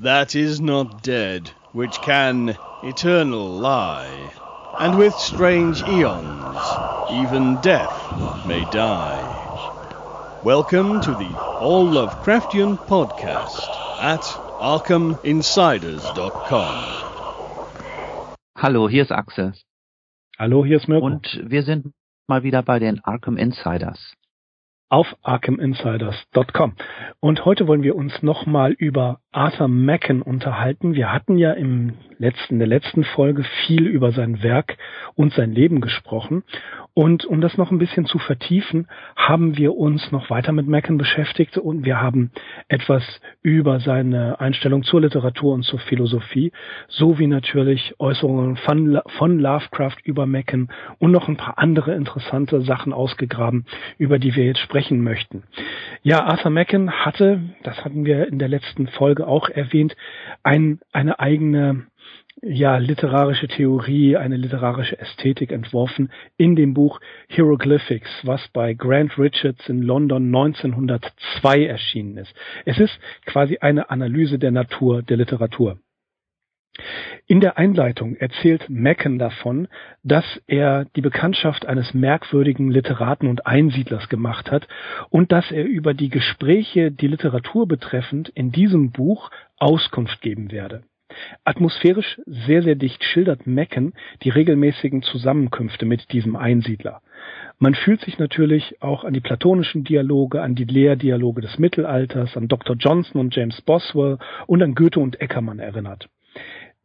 that is not dead, which can eternal lie, and with strange eons even death may die. Welcome to the All Lovecraftian Podcast at ArkhamInsiders.com. Hallo, hier ist Axel. Hallo, hier ist Mirko. Und wir sind mal wieder bei den Arkham Insiders. Auf ArkhamInsiders.com. Und heute wollen wir uns nochmal über Arthur Macken unterhalten. Wir hatten ja im letzten, der letzten Folge viel über sein Werk und sein Leben gesprochen. Und um das noch ein bisschen zu vertiefen, haben wir uns noch weiter mit Macken beschäftigt und wir haben etwas über seine Einstellung zur Literatur und zur Philosophie, sowie natürlich Äußerungen von, von Lovecraft über Macken und noch ein paar andere interessante Sachen ausgegraben, über die wir jetzt sprechen möchten. Ja, Arthur Macken hatte, das hatten wir in der letzten Folge auch erwähnt, ein, eine eigene ja, literarische Theorie, eine literarische Ästhetik entworfen in dem Buch Hieroglyphics, was bei Grant Richards in London 1902 erschienen ist. Es ist quasi eine Analyse der Natur der Literatur. In der Einleitung erzählt Macken davon, dass er die Bekanntschaft eines merkwürdigen Literaten und Einsiedlers gemacht hat und dass er über die Gespräche, die Literatur betreffend, in diesem Buch Auskunft geben werde. Atmosphärisch sehr, sehr dicht schildert Mecken die regelmäßigen Zusammenkünfte mit diesem Einsiedler. Man fühlt sich natürlich auch an die platonischen Dialoge, an die Lehrdialoge des Mittelalters, an Dr. Johnson und James Boswell und an Goethe und Eckermann erinnert.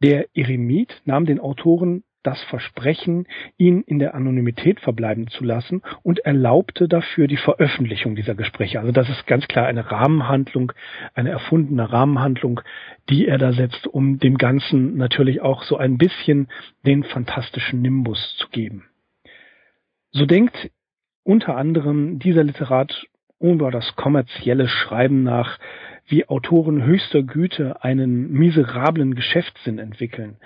Der Eremit nahm den Autoren das Versprechen, ihn in der Anonymität verbleiben zu lassen und erlaubte dafür die Veröffentlichung dieser Gespräche. Also das ist ganz klar eine Rahmenhandlung, eine erfundene Rahmenhandlung, die er da setzt, um dem Ganzen natürlich auch so ein bisschen den fantastischen Nimbus zu geben. So denkt unter anderem dieser Literat über das kommerzielle Schreiben nach, wie Autoren höchster Güte einen miserablen Geschäftssinn entwickeln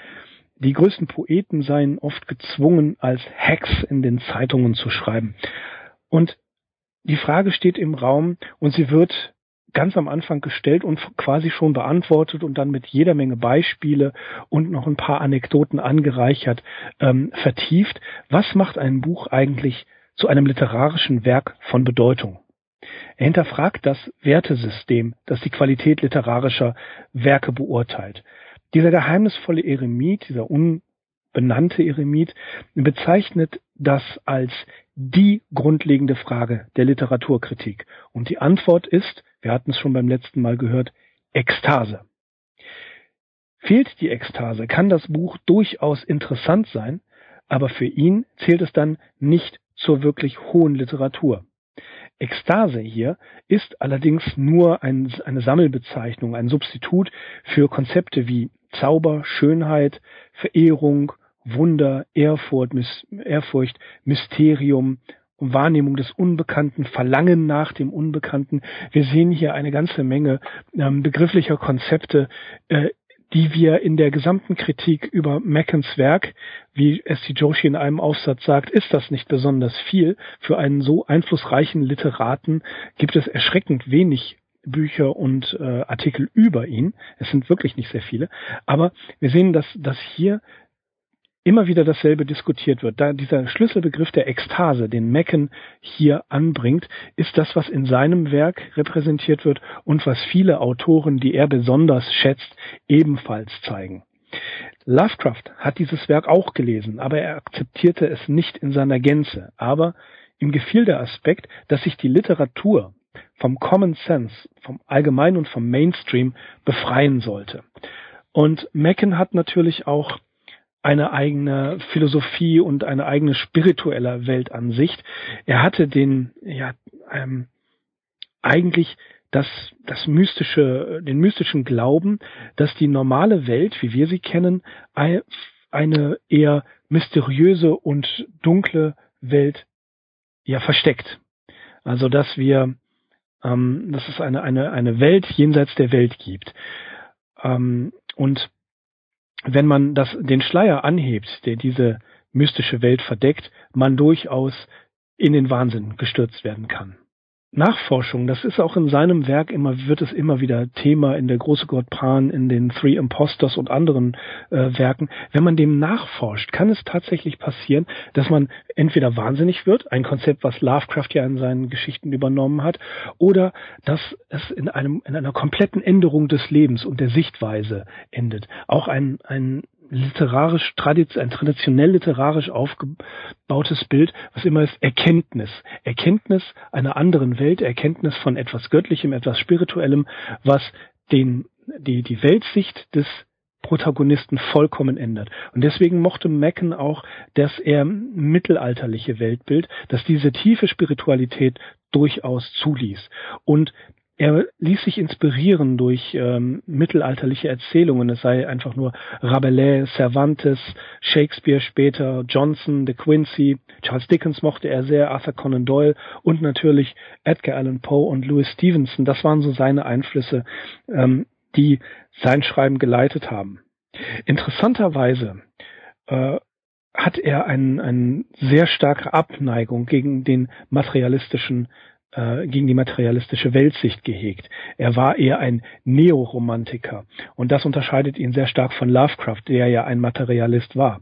die größten Poeten seien oft gezwungen, als Hacks in den Zeitungen zu schreiben. Und die Frage steht im Raum und sie wird ganz am Anfang gestellt und quasi schon beantwortet und dann mit jeder Menge Beispiele und noch ein paar Anekdoten angereichert ähm, vertieft. Was macht ein Buch eigentlich zu einem literarischen Werk von Bedeutung? Er hinterfragt das Wertesystem, das die Qualität literarischer Werke beurteilt. Dieser geheimnisvolle Eremit, dieser unbenannte Eremit, bezeichnet das als die grundlegende Frage der Literaturkritik. Und die Antwort ist, wir hatten es schon beim letzten Mal gehört, Ekstase. Fehlt die Ekstase, kann das Buch durchaus interessant sein, aber für ihn zählt es dann nicht zur wirklich hohen Literatur. Ekstase hier ist allerdings nur ein, eine Sammelbezeichnung, ein Substitut für Konzepte wie Zauber, Schönheit, Verehrung, Wunder, Ehrfurcht, Mys Ehrfurcht, Mysterium, Wahrnehmung des Unbekannten, Verlangen nach dem Unbekannten. Wir sehen hier eine ganze Menge ähm, begrifflicher Konzepte, äh, die wir in der gesamten Kritik über Meckens Werk, wie S.T. Joshi in einem Aufsatz sagt, ist das nicht besonders viel. Für einen so einflussreichen Literaten gibt es erschreckend wenig Bücher und äh, Artikel über ihn. Es sind wirklich nicht sehr viele. Aber wir sehen, dass, dass hier immer wieder dasselbe diskutiert wird. Da dieser Schlüsselbegriff der Ekstase, den Mecken hier anbringt, ist das, was in seinem Werk repräsentiert wird und was viele Autoren, die er besonders schätzt, ebenfalls zeigen. Lovecraft hat dieses Werk auch gelesen, aber er akzeptierte es nicht in seiner Gänze. Aber ihm gefiel der Aspekt, dass sich die Literatur vom Common Sense, vom Allgemeinen und vom Mainstream befreien sollte. Und Mecken hat natürlich auch eine eigene Philosophie und eine eigene spirituelle Weltansicht. Er hatte den, ja, ähm, eigentlich das, das mystische, den mystischen Glauben, dass die normale Welt, wie wir sie kennen, eine eher mysteriöse und dunkle Welt ja versteckt. Also, dass wir ähm, dass es eine, eine, eine Welt jenseits der Welt gibt. Ähm, und wenn man das, den Schleier anhebt, der diese mystische Welt verdeckt, man durchaus in den Wahnsinn gestürzt werden kann. Nachforschung, das ist auch in seinem Werk immer, wird es immer wieder Thema in der große Gott Pan, in den Three Impostors und anderen äh, Werken. Wenn man dem nachforscht, kann es tatsächlich passieren, dass man entweder wahnsinnig wird, ein Konzept, was Lovecraft ja in seinen Geschichten übernommen hat, oder dass es in einem, in einer kompletten Änderung des Lebens und der Sichtweise endet. Auch ein, ein literarisch, ein traditionell literarisch aufgebautes Bild, was immer ist Erkenntnis. Erkenntnis einer anderen Welt, Erkenntnis von etwas Göttlichem, etwas Spirituellem, was den, die, die Weltsicht des Protagonisten vollkommen ändert. Und deswegen mochte Mecken auch, dass er mittelalterliche Weltbild, dass diese tiefe Spiritualität durchaus zuließ. Und er ließ sich inspirieren durch ähm, mittelalterliche Erzählungen. Es sei einfach nur Rabelais, Cervantes, Shakespeare später, Johnson, De Quincy, Charles Dickens mochte er sehr, Arthur Conan Doyle und natürlich Edgar Allan Poe und Louis Stevenson. Das waren so seine Einflüsse, ähm, die sein Schreiben geleitet haben. Interessanterweise äh, hat er eine ein sehr starke Abneigung gegen den materialistischen äh, gegen die materialistische Weltsicht gehegt. Er war eher ein Neoromantiker und das unterscheidet ihn sehr stark von Lovecraft, der ja ein Materialist war.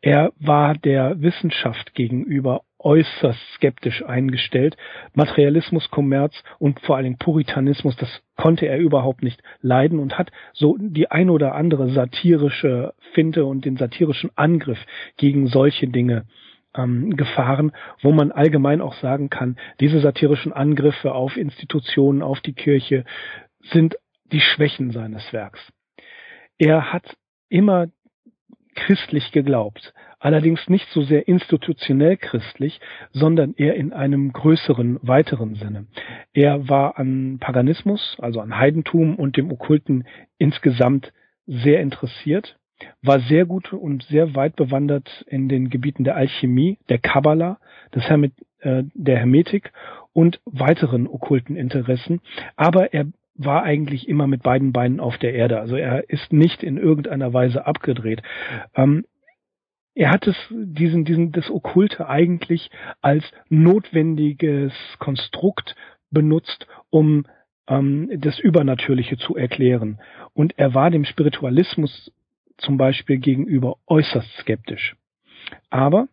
Er war der Wissenschaft gegenüber äußerst skeptisch eingestellt. Materialismus, Kommerz und vor allen Dingen Puritanismus, das konnte er überhaupt nicht leiden und hat so die ein oder andere satirische Finte und den satirischen Angriff gegen solche Dinge ähm, Gefahren, wo man allgemein auch sagen kann, diese satirischen Angriffe auf Institutionen, auf die Kirche sind die Schwächen seines Werks. Er hat immer christlich geglaubt, allerdings nicht so sehr institutionell christlich, sondern eher in einem größeren, weiteren Sinne. Er war an Paganismus, also an Heidentum und dem Okkulten insgesamt sehr interessiert war sehr gut und sehr weit bewandert in den Gebieten der Alchemie, der Kabbala, des Hermet, äh, der Hermetik und weiteren okkulten Interessen. Aber er war eigentlich immer mit beiden Beinen auf der Erde. Also er ist nicht in irgendeiner Weise abgedreht. Ähm, er hat es, diesen, diesen, das Okkulte eigentlich als notwendiges Konstrukt benutzt, um ähm, das Übernatürliche zu erklären. Und er war dem Spiritualismus zum Beispiel gegenüber äußerst skeptisch. Aber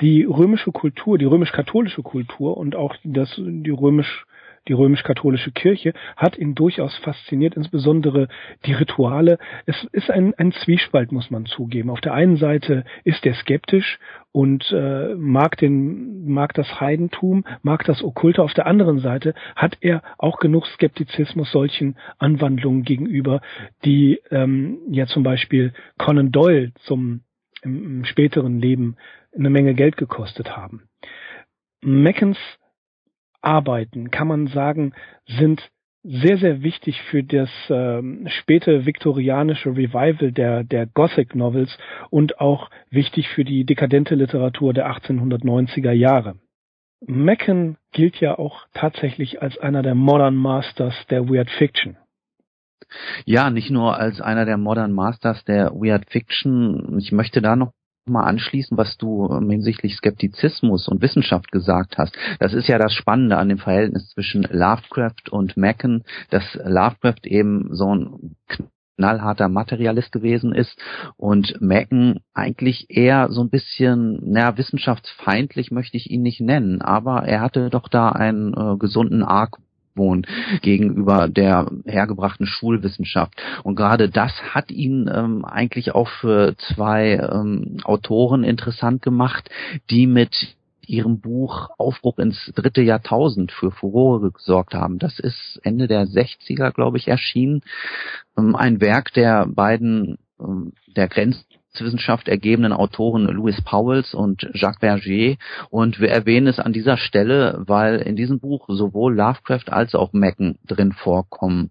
die römische Kultur, die römisch-katholische Kultur und auch das, die römisch die römisch-katholische Kirche hat ihn durchaus fasziniert, insbesondere die Rituale. Es ist ein, ein Zwiespalt, muss man zugeben. Auf der einen Seite ist er skeptisch und äh, mag den mag das Heidentum, mag das Okkulte. Auf der anderen Seite hat er auch genug Skeptizismus solchen Anwandlungen gegenüber, die ähm, ja zum Beispiel Conan Doyle zum im, späteren Leben eine Menge Geld gekostet haben. Meckens Arbeiten, kann man sagen, sind sehr, sehr wichtig für das ähm, späte viktorianische Revival der, der Gothic Novels und auch wichtig für die dekadente Literatur der 1890er Jahre. Mecken gilt ja auch tatsächlich als einer der Modern Masters der Weird Fiction. Ja, nicht nur als einer der Modern Masters der Weird Fiction. Ich möchte da noch mal anschließen, was du ähm, hinsichtlich Skeptizismus und Wissenschaft gesagt hast. Das ist ja das Spannende an dem Verhältnis zwischen Lovecraft und Macken, dass Lovecraft eben so ein knallharter Materialist gewesen ist und Macken eigentlich eher so ein bisschen, naja, wissenschaftsfeindlich möchte ich ihn nicht nennen, aber er hatte doch da einen äh, gesunden Arg wohnt gegenüber der hergebrachten Schulwissenschaft. Und gerade das hat ihn ähm, eigentlich auch für zwei ähm, Autoren interessant gemacht, die mit ihrem Buch Aufbruch ins dritte Jahrtausend für Furore gesorgt haben. Das ist Ende der 60er, glaube ich, erschienen. Ähm, ein Werk der beiden ähm, der Grenz Wissenschaft ergebenen Autoren Louis Powells und Jacques Berger. Und wir erwähnen es an dieser Stelle, weil in diesem Buch sowohl Lovecraft als auch Mecken drin vorkommen.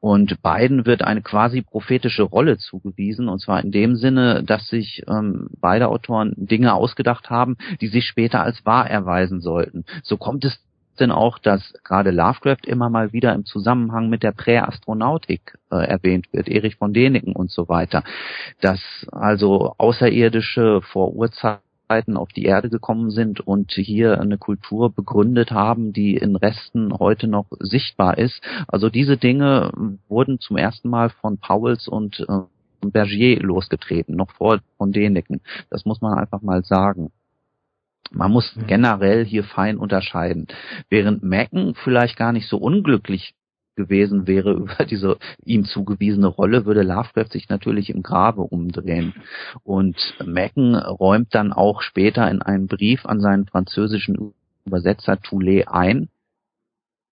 Und beiden wird eine quasi prophetische Rolle zugewiesen, und zwar in dem Sinne, dass sich ähm, beide Autoren Dinge ausgedacht haben, die sich später als wahr erweisen sollten. So kommt es denn auch, dass gerade Lovecraft immer mal wieder im Zusammenhang mit der Präastronautik äh, erwähnt wird, Erich von Däniken und so weiter, dass also Außerirdische vor Urzeiten auf die Erde gekommen sind und hier eine Kultur begründet haben, die in Resten heute noch sichtbar ist. Also diese Dinge wurden zum ersten Mal von Pauls und äh, Bergier losgetreten, noch vor von Däniken. Das muss man einfach mal sagen. Man muss mhm. generell hier fein unterscheiden. Während Macken vielleicht gar nicht so unglücklich gewesen wäre über diese ihm zugewiesene Rolle, würde Lovecraft sich natürlich im Grabe umdrehen. Und Mecken räumt dann auch später in einem Brief an seinen französischen Übersetzer Toulet ein,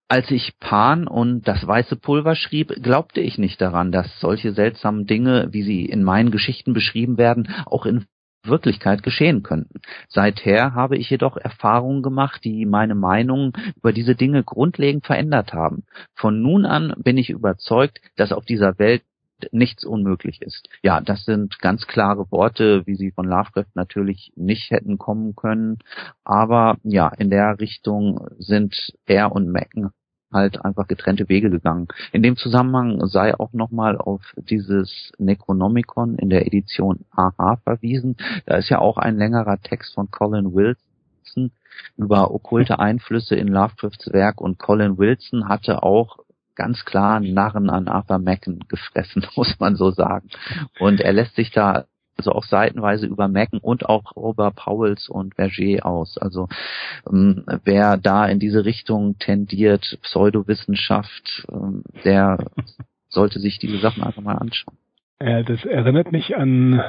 als ich Pan und das weiße Pulver schrieb, glaubte ich nicht daran, dass solche seltsamen Dinge, wie sie in meinen Geschichten beschrieben werden, auch in Wirklichkeit geschehen könnten. Seither habe ich jedoch Erfahrungen gemacht, die meine Meinung über diese Dinge grundlegend verändert haben. Von nun an bin ich überzeugt, dass auf dieser Welt nichts unmöglich ist. Ja, das sind ganz klare Worte, wie sie von Lovecraft natürlich nicht hätten kommen können. Aber ja, in der Richtung sind er und Mecken halt einfach getrennte Wege gegangen. In dem Zusammenhang sei auch nochmal auf dieses Necronomicon in der Edition AH verwiesen. Da ist ja auch ein längerer Text von Colin Wilson über okkulte Einflüsse in Lovecrafts Werk und Colin Wilson hatte auch ganz klar Narren an Arthur Macken gefressen, muss man so sagen. Und er lässt sich da also auch seitenweise über Mecken und auch über Pauls und Verger aus. Also ähm, wer da in diese Richtung tendiert, Pseudowissenschaft, ähm, der sollte sich diese Sachen einfach mal anschauen. Ja, das erinnert mich an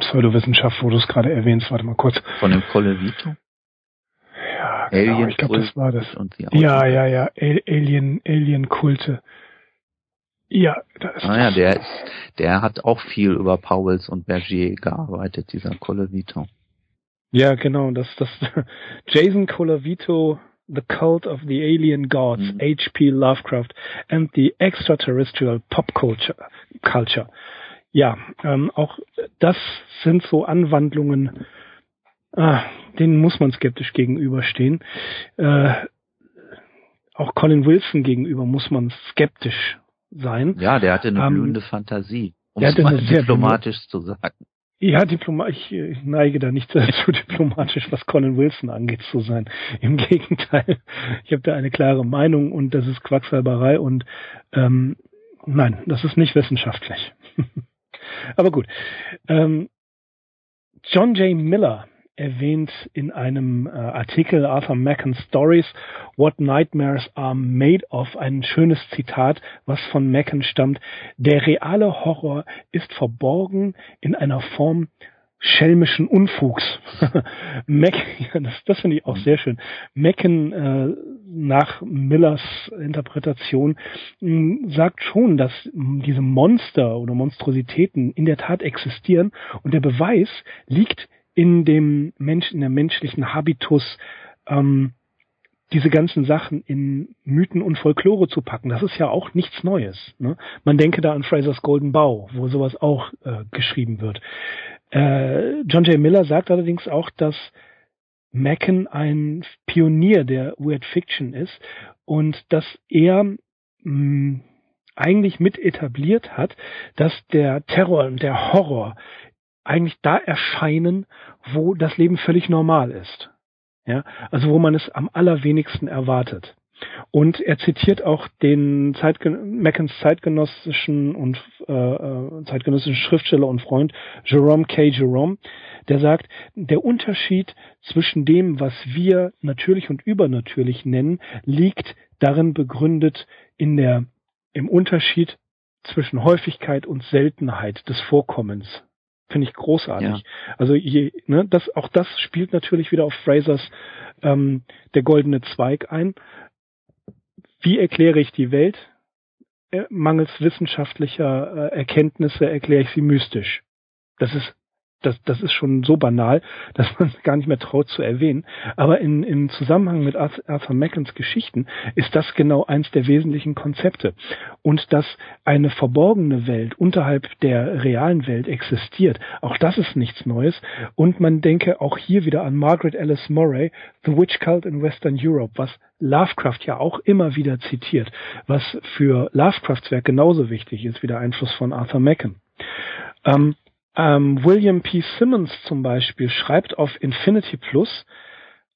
Pseudowissenschaft, wo du es gerade erwähnst. Warte mal kurz. Von dem Colevito? Ja, genau, Alien ich glaube, das war das. ja, ja, ja, Alien, Alien-Kulte. Ja, da ist Naja, ah der der hat auch viel über Pauwels und Berger gearbeitet, dieser Colavito. Ja, genau, das, das, Jason Colavito, The Cult of the Alien Gods, mhm. H.P. Lovecraft and the Extraterrestrial Pop Culture. Culture. Ja, ähm, auch das sind so Anwandlungen, ah, denen muss man skeptisch gegenüberstehen. Äh, auch Colin Wilson gegenüber muss man skeptisch sein. Ja, der hatte eine ähm, blühende Fantasie, um es mal diplomatisch zu sagen. Ja, diplomatisch, ich neige da nicht dazu, diplomatisch, was Colin Wilson angeht, zu sein. Im Gegenteil, ich habe da eine klare Meinung und das ist Quacksalberei und ähm, nein, das ist nicht wissenschaftlich. Aber gut. Ähm, John J. Miller erwähnt in einem äh, Artikel Arthur Macken Stories What Nightmares Are Made of ein schönes Zitat, was von Macken stammt. Der reale Horror ist verborgen in einer Form schelmischen Unfugs. Macken, ja, das, das finde ich auch sehr schön. Macken äh, nach Millers Interpretation mh, sagt schon, dass mh, diese Monster oder Monstrositäten in der Tat existieren und der Beweis liegt in dem Mensch, in der menschlichen Habitus, ähm, diese ganzen Sachen in Mythen und Folklore zu packen. Das ist ja auch nichts Neues. Ne? Man denke da an Frasers Golden Bow, wo sowas auch äh, geschrieben wird. Äh, John J. Miller sagt allerdings auch, dass Macken ein Pionier der Weird Fiction ist und dass er mh, mm, eigentlich mit etabliert hat, dass der Terror und der Horror eigentlich da erscheinen, wo das Leben völlig normal ist. Ja, also wo man es am allerwenigsten erwartet. Und er zitiert auch den Zeitgen Meckens zeitgenössischen und äh, äh, zeitgenössischen Schriftsteller und Freund Jerome K. Jerome, der sagt, der Unterschied zwischen dem, was wir natürlich und übernatürlich nennen, liegt darin begründet in der im Unterschied zwischen Häufigkeit und Seltenheit des Vorkommens. Finde ich großartig. Ja. Also je, ne, das, auch das spielt natürlich wieder auf Frasers ähm, der goldene Zweig ein. Wie erkläre ich die Welt? Äh, mangels wissenschaftlicher äh, Erkenntnisse erkläre ich sie mystisch. Das ist das, das ist schon so banal, dass man es gar nicht mehr traut zu erwähnen. Aber in, im Zusammenhang mit Arthur Mackens Geschichten ist das genau eins der wesentlichen Konzepte. Und dass eine verborgene Welt unterhalb der realen Welt existiert, auch das ist nichts Neues. Und man denke auch hier wieder an Margaret Alice Murray, The Witch Cult in Western Europe, was Lovecraft ja auch immer wieder zitiert, was für Lovecrafts Werk genauso wichtig ist wie der Einfluss von Arthur Machen. Ähm, Ähm, William P. Simmons zum Beispiel schreibt auf Infinity Plus,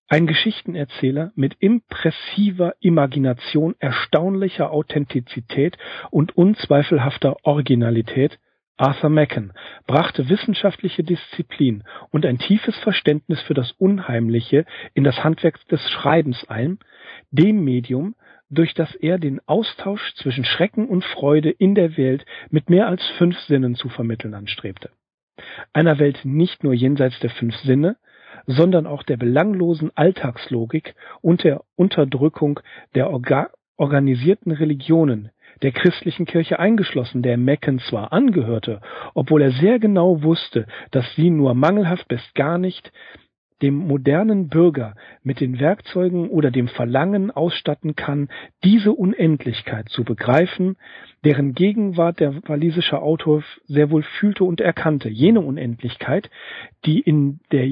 ein Geschichtenerzähler mit impressiver Imagination, erstaunlicher Authentizität und unzweifelhafter Originalität, Arthur Machen, brachte wissenschaftliche Disziplin und ein tiefes Verständnis für das Unheimliche in das Handwerk des Schreibens ein, dem Medium, durch das er den Austausch zwischen Schrecken und Freude in der Welt mit mehr als fünf Sinnen zu vermitteln anstrebte. Einer Welt nicht nur jenseits der fünf Sinne, sondern auch der belanglosen Alltagslogik und der Unterdrückung der orga organisierten Religionen, der christlichen Kirche eingeschlossen, der Mecken zwar angehörte, obwohl er sehr genau wusste, dass sie nur mangelhaft bis gar nicht dem modernen Bürger mit den Werkzeugen oder dem Verlangen ausstatten kann, diese Unendlichkeit zu begreifen, deren Gegenwart der walisische Autor sehr wohl fühlte und erkannte, jene Unendlichkeit, die in der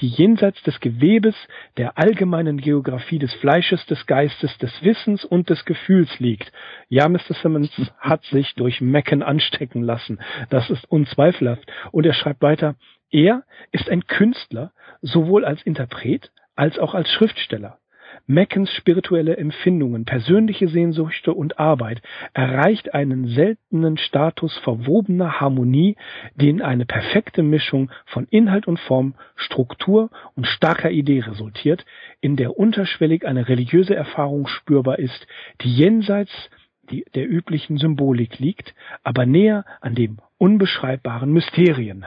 die jenseits des Gewebes der allgemeinen Geographie des Fleisches, des Geistes, des Wissens und des Gefühls liegt. Ja, Mr. Simmons hat sich durch Mecken anstecken lassen. Das ist unzweifelhaft. Und er schreibt weiter, er ist ein Künstler, sowohl als Interpret als auch als Schriftsteller. Meckens spirituelle Empfindungen, persönliche Sehnsüchte und Arbeit erreicht einen seltenen Status verwobener Harmonie, die in eine perfekte Mischung von Inhalt und Form, Struktur und starker Idee resultiert, in der unterschwellig eine religiöse Erfahrung spürbar ist, die jenseits der üblichen Symbolik liegt, aber näher an dem unbeschreibbaren Mysterien.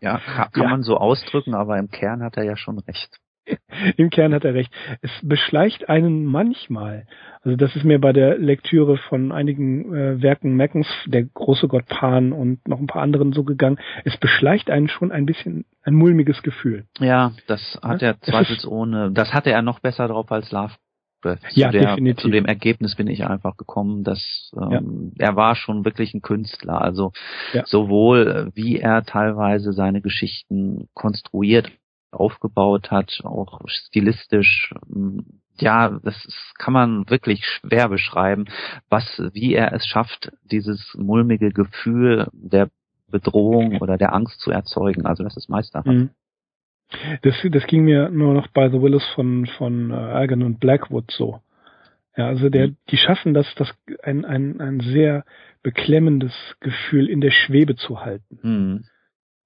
Ja, kann, kann ja. man so ausdrücken, aber im Kern hat er ja schon recht. Im Kern hat er recht. Es beschleicht einen manchmal. Also das ist mir bei der Lektüre von einigen äh, Werken Meckens, der große Gott Pan und noch ein paar anderen so gegangen. Es beschleicht einen schon ein bisschen ein mulmiges Gefühl. Ja, das hat ja? er zweifelsohne. Das hatte er noch besser drauf als Love. Zu ja, der, definitiv. Zu dem Ergebnis bin ich einfach gekommen, dass ähm, ja. er war schon wirklich ein Künstler. Also ja. sowohl wie er teilweise seine Geschichten konstruiert aufgebaut hat, auch stilistisch. Ja, das ist, kann man wirklich schwer beschreiben, was, wie er es schafft, dieses mulmige Gefühl der Bedrohung oder der Angst zu erzeugen. Also das ist meisterhaft. Mhm. Das, das ging mir nur noch bei The Willis von, von äh, Algan und Blackwood so. Ja, also der, mhm. die schaffen das, das ein, ein, ein sehr beklemmendes Gefühl in der Schwebe zu halten. Mhm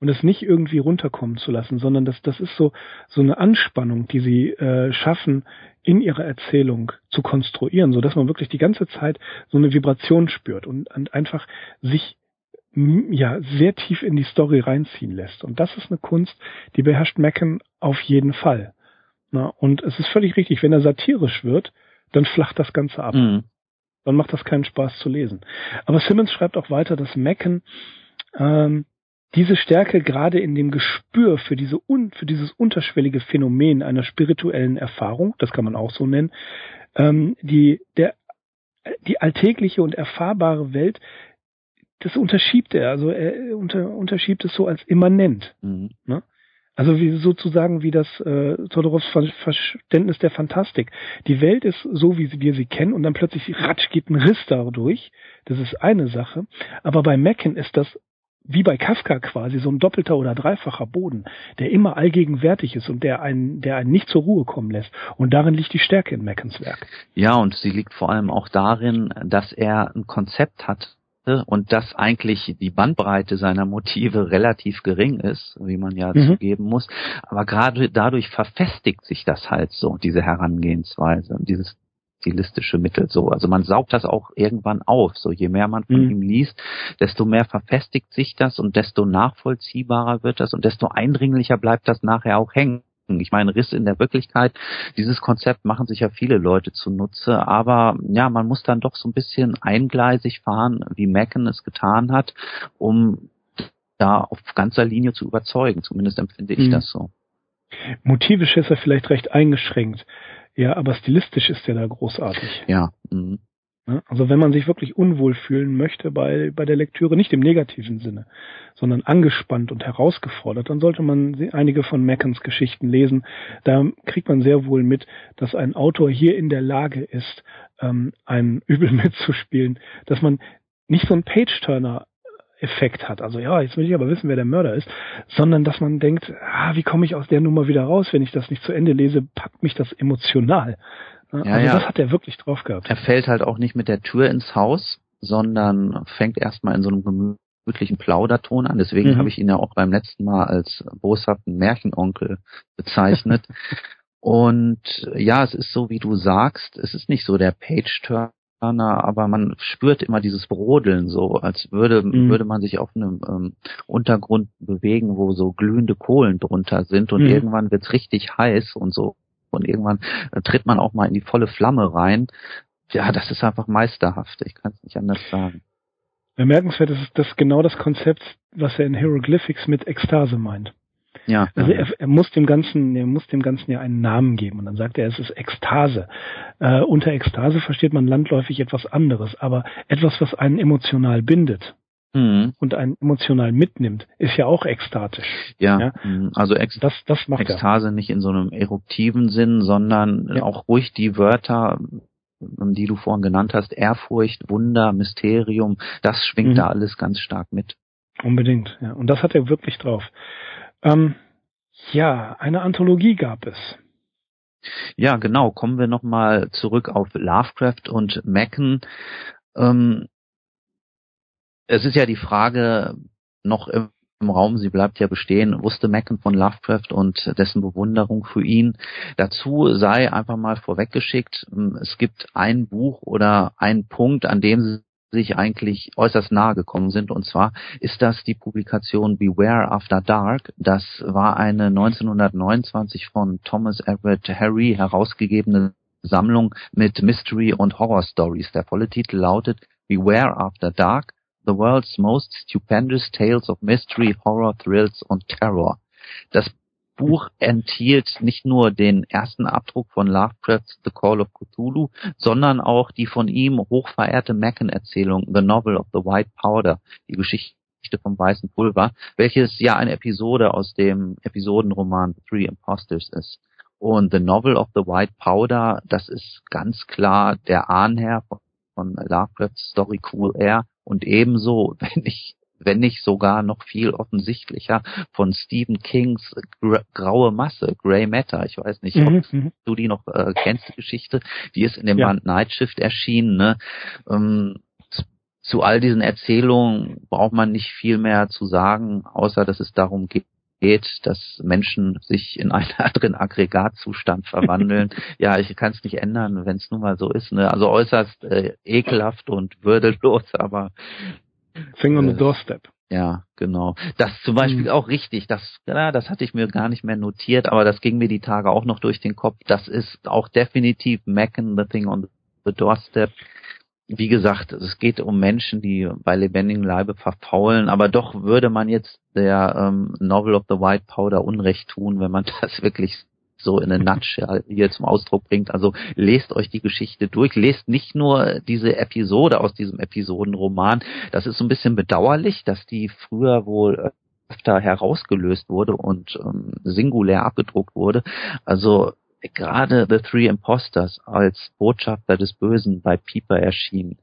und es nicht irgendwie runterkommen zu lassen, sondern das, das ist so, so eine Anspannung, die sie äh, schaffen, in ihrer Erzählung zu konstruieren, so dass man wirklich die ganze Zeit so eine Vibration spürt und, und einfach sich ja sehr tief in die Story reinziehen lässt. Und das ist eine Kunst, die beherrscht Mecken auf jeden Fall. Na, und es ist völlig richtig, wenn er satirisch wird, dann flacht das Ganze ab. Mhm. Dann macht das keinen Spaß zu lesen. Aber Simmons schreibt auch weiter, dass Mecken ähm, diese Stärke gerade in dem Gespür für diese un, für dieses unterschwellige Phänomen einer spirituellen Erfahrung, das kann man auch so nennen, ähm, die der die alltägliche und erfahrbare Welt, das unterschiebt er, also er unter, unterschiebt es so als immanent. Mhm. Ne? Also wie sozusagen wie das äh, Todorovs Verständnis der Fantastik. Die Welt ist so, wie wir sie kennen, und dann plötzlich ratsch geht ein Riss dadurch. Das ist eine Sache. Aber bei Mecken ist das wie bei Kafka quasi so ein doppelter oder dreifacher Boden, der immer allgegenwärtig ist und der einen, der einen nicht zur Ruhe kommen lässt. Und darin liegt die Stärke in Meckens Werk. Ja, und sie liegt vor allem auch darin, dass er ein Konzept hat und dass eigentlich die Bandbreite seiner Motive relativ gering ist, wie man ja mhm. zugeben muss. Aber gerade dadurch verfestigt sich das halt so, diese Herangehensweise, dieses stilistische Mittel so. Also man saugt das auch irgendwann auf. So je mehr man von mhm. ihm liest, desto mehr verfestigt sich das und desto nachvollziehbarer wird das und desto eindringlicher bleibt das nachher auch hängen. Ich meine, Riss in der Wirklichkeit, dieses Konzept machen sich ja viele Leute zunutze, aber ja, man muss dann doch so ein bisschen eingleisig fahren, wie Macken es getan hat, um da auf ganzer Linie zu überzeugen. Zumindest empfinde ich mhm. das so. Motivisch ist er vielleicht recht eingeschränkt. Ja, aber stilistisch ist der da großartig. Ja. Mhm. Also wenn man sich wirklich unwohl fühlen möchte bei, bei der Lektüre, nicht im negativen Sinne, sondern angespannt und herausgefordert, dann sollte man einige von Meckens Geschichten lesen. Da kriegt man sehr wohl mit, dass ein Autor hier in der Lage ist, ähm, ein Übel mitzuspielen, dass man nicht so ein Page-Turner Effekt hat. Also ja, jetzt will ich aber wissen, wer der Mörder ist, sondern dass man denkt, ah, wie komme ich aus der Nummer wieder raus, wenn ich das nicht zu Ende lese, packt mich das emotional. Ja, also ja. das hat er wirklich drauf gehabt. Er fällt halt auch nicht mit der Tür ins Haus, sondern fängt erstmal in so einem gemütlichen Plauderton an. Deswegen mhm. habe ich ihn ja auch beim letzten Mal als boshaften Märchenonkel bezeichnet. Und ja, es ist so, wie du sagst, es ist nicht so der Page-Turner, aber man spürt immer dieses Brodeln so, als würde, mhm. würde man sich auf einem ähm, Untergrund bewegen, wo so glühende Kohlen drunter sind und mhm. irgendwann wird's richtig heiß und so. Und irgendwann äh, tritt man auch mal in die volle Flamme rein. Ja, das ist einfach meisterhaft. Ich kann es nicht anders sagen. Bemerkenswert ist das genau das Konzept, was er in Hieroglyphics mit Ekstase meint. Ja. Also er, er, muss dem Ganzen, er muss dem Ganzen ja einen Namen geben. Und dann sagt er, es ist Ekstase. Äh, unter Ekstase versteht man landläufig etwas anderes, aber etwas, was einen emotional bindet. Mhm. Und einen emotional mitnimmt, ist ja auch ekstatisch. Ja, ja? Mhm. also Ex das, das macht Ekstase er. nicht in so einem eruptiven Sinn, sondern ja. auch ruhig die Wörter, die du vorhin genannt hast, Ehrfurcht, Wunder, Mysterium, das schwingt mhm. da alles ganz stark mit. Unbedingt, ja. Und das hat er wirklich drauf. Ähm, ja, eine Anthologie gab es. Ja, genau. Kommen wir nochmal zurück auf Lovecraft und Macken. Ähm, es ist ja die Frage noch im, im Raum, sie bleibt ja bestehen, wusste Macken von Lovecraft und dessen Bewunderung für ihn. Dazu sei einfach mal vorweggeschickt, es gibt ein Buch oder ein Punkt, an dem sich eigentlich äußerst nahe gekommen sind. Und zwar ist das die Publikation Beware After Dark. Das war eine 1929 von Thomas Everett Harry herausgegebene Sammlung mit Mystery und Horror Stories. Der volle Titel lautet Beware After Dark, The World's Most Stupendous Tales of Mystery, Horror, Thrills und Terror. Das Buch enthielt nicht nur den ersten Abdruck von Lovecrafts The Call of Cthulhu, sondern auch die von ihm hochverehrte Macken-Erzählung The Novel of the White Powder, die Geschichte vom weißen Pulver, welches ja eine Episode aus dem Episodenroman The Three Imposters ist. Und The Novel of the White Powder, das ist ganz klar der Ahnherr von, von Lovecrafts Story Cool Air und ebenso, wenn ich wenn nicht sogar noch viel offensichtlicher von Stephen Kings Graue Masse, Grey Matter. Ich weiß nicht, ob mhm, mhm. du die noch äh, kennst, die Geschichte. Die ist in dem ja. Band Night Shift erschienen. Ne? Ähm, zu all diesen Erzählungen braucht man nicht viel mehr zu sagen, außer dass es darum geht, dass Menschen sich in einen anderen Aggregatzustand verwandeln. ja, ich kann es nicht ändern, wenn es nun mal so ist. Ne? Also äußerst äh, ekelhaft und würdelos, aber Thing on the äh, doorstep. Ja, genau. Das zum Beispiel mhm. auch richtig. Das, ja, das hatte ich mir gar nicht mehr notiert, aber das ging mir die Tage auch noch durch den Kopf. Das ist auch definitiv Macken, the thing on the doorstep. Wie gesagt, es geht um Menschen, die bei lebendigem Leibe verfaulen, aber doch würde man jetzt der ähm, Novel of the White Powder Unrecht tun, wenn man das wirklich so in a nutshell hier zum Ausdruck bringt. Also lest euch die Geschichte durch, lest nicht nur diese Episode aus diesem Episodenroman. Das ist so ein bisschen bedauerlich, dass die früher wohl öfter herausgelöst wurde und ähm, singulär abgedruckt wurde. Also gerade The Three Imposters als Botschafter des Bösen bei Pieper erschien.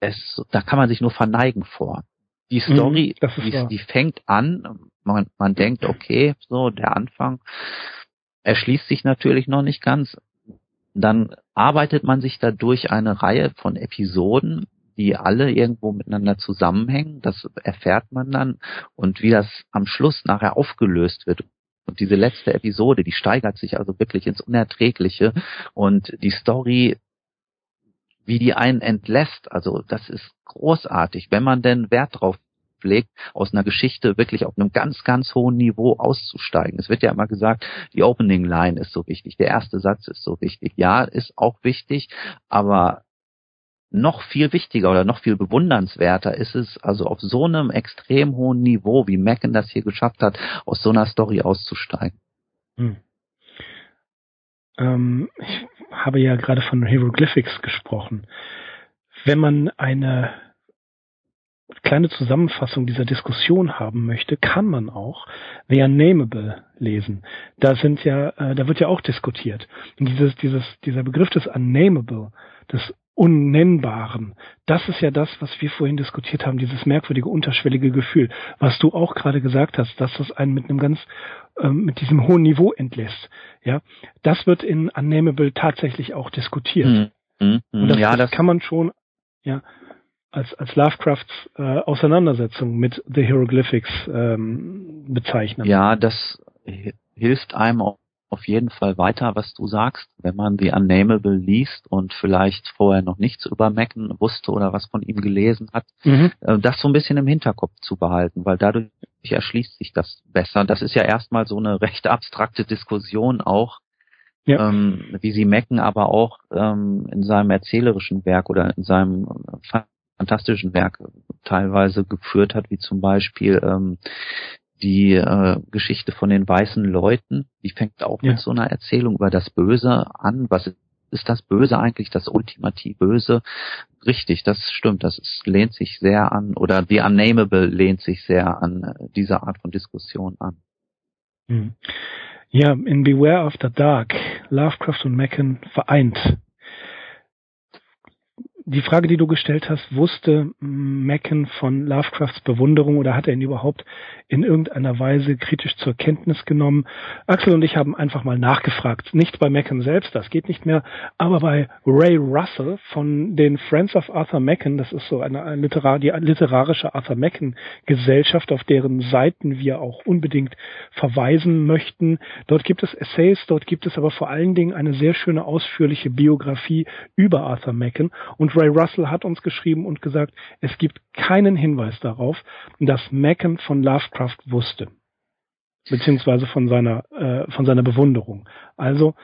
Es, da kann man sich nur verneigen vor. Die mhm, Story, die, die, fängt an, man, man denkt, okay, so der Anfang, erschließt sich natürlich noch nicht ganz. Dann arbeitet man sich da durch eine Reihe von Episoden, die alle irgendwo miteinander zusammenhängen. Das erfährt man dann. Und wie das am Schluss nachher aufgelöst wird. Und diese letzte Episode, die steigert sich also wirklich ins Unerträgliche. Und die Story, wie die einen entlässt, also das ist großartig, wenn man denn Wert drauf pflegt, aus einer Geschichte wirklich auf einem ganz, ganz hohen Niveau auszusteigen. Es wird ja immer gesagt, die Opening Line ist so wichtig, der erste Satz ist so wichtig. Ja, ist auch wichtig, aber noch viel wichtiger oder noch viel bewundernswerter ist es, also auf so einem extrem hohen Niveau, wie Macken das hier geschafft hat, aus so einer Story auszusteigen. Hm. Ähm, ich habe ja gerade von Hieroglyphics gesprochen. Wenn man eine kleine Zusammenfassung dieser Diskussion haben möchte, kann man auch The Unnameable lesen. Da sind ja, äh, da wird ja auch diskutiert. Und dieses, dieses, dieser Begriff des Unnameable, des Unnennbaren, das ist ja das, was wir vorhin diskutiert haben, dieses merkwürdige, unterschwellige Gefühl, was du auch gerade gesagt hast, dass das einen mit einem ganz, ähm, mit diesem hohen Niveau entlässt. Ja, das wird in Unnameable tatsächlich auch diskutiert. Mhm. Und das, ja, das kann man schon, ja, als, als Lovecrafts äh, Auseinandersetzung mit The Hieroglyphics ähm, bezeichnen. Ja, das hilft einem auf jeden Fall weiter, was du sagst, wenn man The Unnameable liest und vielleicht vorher noch nichts über Mecken wusste oder was von ihm gelesen hat, Mhm. äh, das so ein bisschen im Hinterkopf zu behalten, weil dadurch erschließt sich das besser. Das ist ja erstmal so eine recht abstrakte Diskussion auch, Ja. ähm, wie sie Mecken aber auch ähm, in seinem erzählerischen Werk oder in seinem äh, fantastischen Werk teilweise geführt hat, wie zum Beispiel ähm, die äh, Geschichte von den weißen Leuten, die fängt auch Ja. mit so einer Erzählung über das Böse an. Was ist das Böse eigentlich, das ultimativ Böse? Richtig, das stimmt, das ist, lehnt sich sehr an, oder The Unnameable lehnt sich sehr an äh, diese Art von Diskussion an. Mhm. Ja, in Beware of the Dark, Lovecraft und Mecken vereint. Die Frage, die du gestellt hast, wusste Mecken von Lovecrafts Bewunderung oder hat er ihn überhaupt in irgendeiner Weise kritisch zur Kenntnis genommen? Axel und ich haben einfach mal nachgefragt. Nicht bei Mecken selbst, das geht nicht mehr, aber bei Ray Russell von den Friends of Arthur Mecken. Das ist so eine, eine Literar die literarische Arthur Mecken Gesellschaft, auf deren Seiten wir auch unbedingt verweisen möchten. Dort gibt es Essays, dort gibt es aber vor allen Dingen eine sehr schöne ausführliche Biografie über Arthur Mecken. Und Ray Russell hat uns geschrieben und gesagt, es gibt keinen Hinweis darauf, dass Mecken von Lovecraft wusste. Beziehungsweise von seiner, äh, von seiner Bewunderung. Also,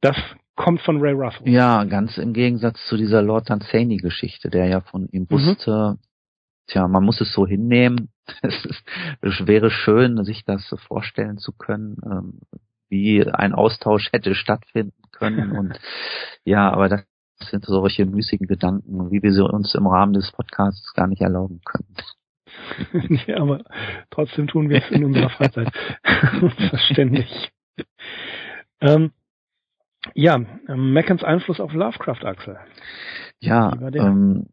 das kommt von Ray Russell. Ja, ganz im Gegensatz zu dieser Lord Dunsany-Geschichte, der ja von ihm wusste, tja, man muss es so hinnehmen. Es, ist, es wäre schön, sich das vorstellen zu können, ähm, wie ein Austausch hätte stattfinden können. Und ja, aber das sind solche müßigen Gedanken, wie wir sie uns im Rahmen des Podcasts gar nicht erlauben können. ja, aber trotzdem tun wir es in unserer Freizeit. Verständlich. Ähm, ja, ähm, Meckens Einfluss auf Lovecraft, Axel. Ja, ähm,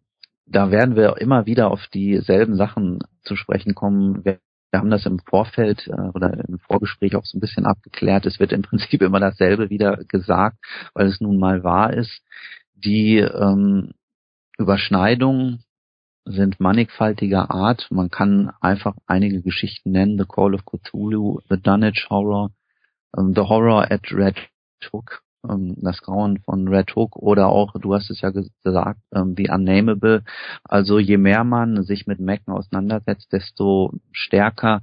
da werden wir immer wieder auf dieselben Sachen zu sprechen kommen. Wir, wir haben das im Vorfeld äh, oder im Vorgespräch auch so ein bisschen abgeklärt. Es wird im Prinzip immer dasselbe wieder gesagt, weil es nun mal wahr ist. Die ähm, Überschneidungen sind mannigfaltiger Art. Man kann einfach einige Geschichten nennen. The Call of Cthulhu, The Dunwich Horror, ähm, The Horror at Red Hook, ähm, das Grauen von Red Hook oder auch, du hast es ja gesagt, ähm, The Unnameable. Also je mehr man sich mit Mecken auseinandersetzt, desto stärker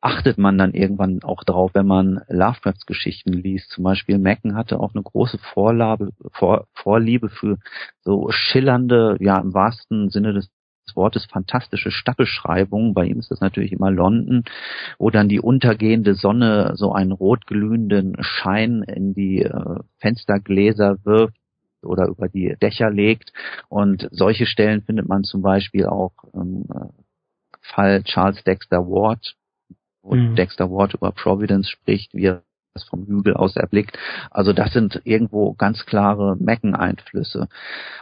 achtet man dann irgendwann auch drauf, wenn man Lovecrafts Geschichten liest. Zum Beispiel Mecken hatte auch eine große Vorlabe, Vor, Vorliebe für so schillernde, ja im wahrsten Sinne des Wortes fantastische Stadtbeschreibungen. Bei ihm ist das natürlich immer London, wo dann die untergehende Sonne so einen rotglühenden Schein in die äh, Fenstergläser wirft oder über die Dächer legt. Und solche Stellen findet man zum Beispiel auch im äh, Fall Charles Dexter Ward, wo Mhm. Dexter Ward über Providence spricht, wie er das vom Hügel aus erblickt. Also das sind irgendwo ganz klare Mecken-Einflüsse.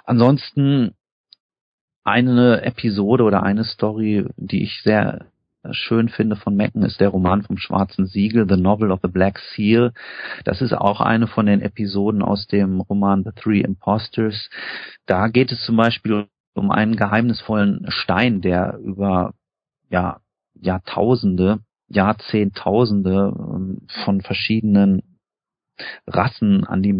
Ansonsten eine Episode oder eine Story, die ich sehr schön finde von Mecken, ist der Roman vom Schwarzen Siegel, The Novel of the Black Seal. Das ist auch eine von den Episoden aus dem Roman The Three Imposters. Da geht es zum Beispiel um einen geheimnisvollen Stein, der über ja, Jahrtausende, Jahrzehntausende ähm, von verschiedenen Rassen an die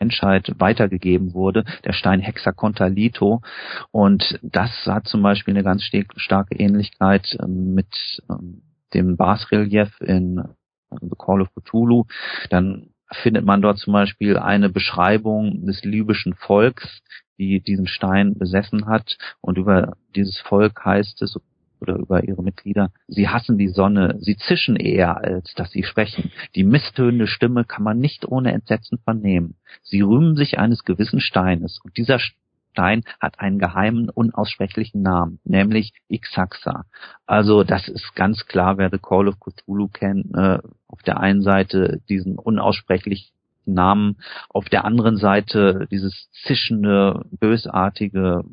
Menschheit weitergegeben wurde, der Stein Hexacontalito. Und das hat zum Beispiel eine ganz starke Ähnlichkeit ähm, mit ähm, dem Basrelief in äh, The Call of Cthulhu. Dann findet man dort zum Beispiel eine Beschreibung des libyschen Volks, die diesen Stein besessen hat. Und über dieses Volk heißt es, oder über ihre Mitglieder, sie hassen die Sonne, sie zischen eher, als dass sie sprechen. Die misstönende Stimme kann man nicht ohne Entsetzen vernehmen. Sie rühmen sich eines gewissen Steines, und dieser Stein hat einen geheimen, unaussprechlichen Namen, nämlich Ixaxa. Also das ist ganz klar, wer The Call of Cthulhu kennt, äh, auf der einen Seite diesen unaussprechlichen Namen, auf der anderen Seite dieses zischende, bösartige,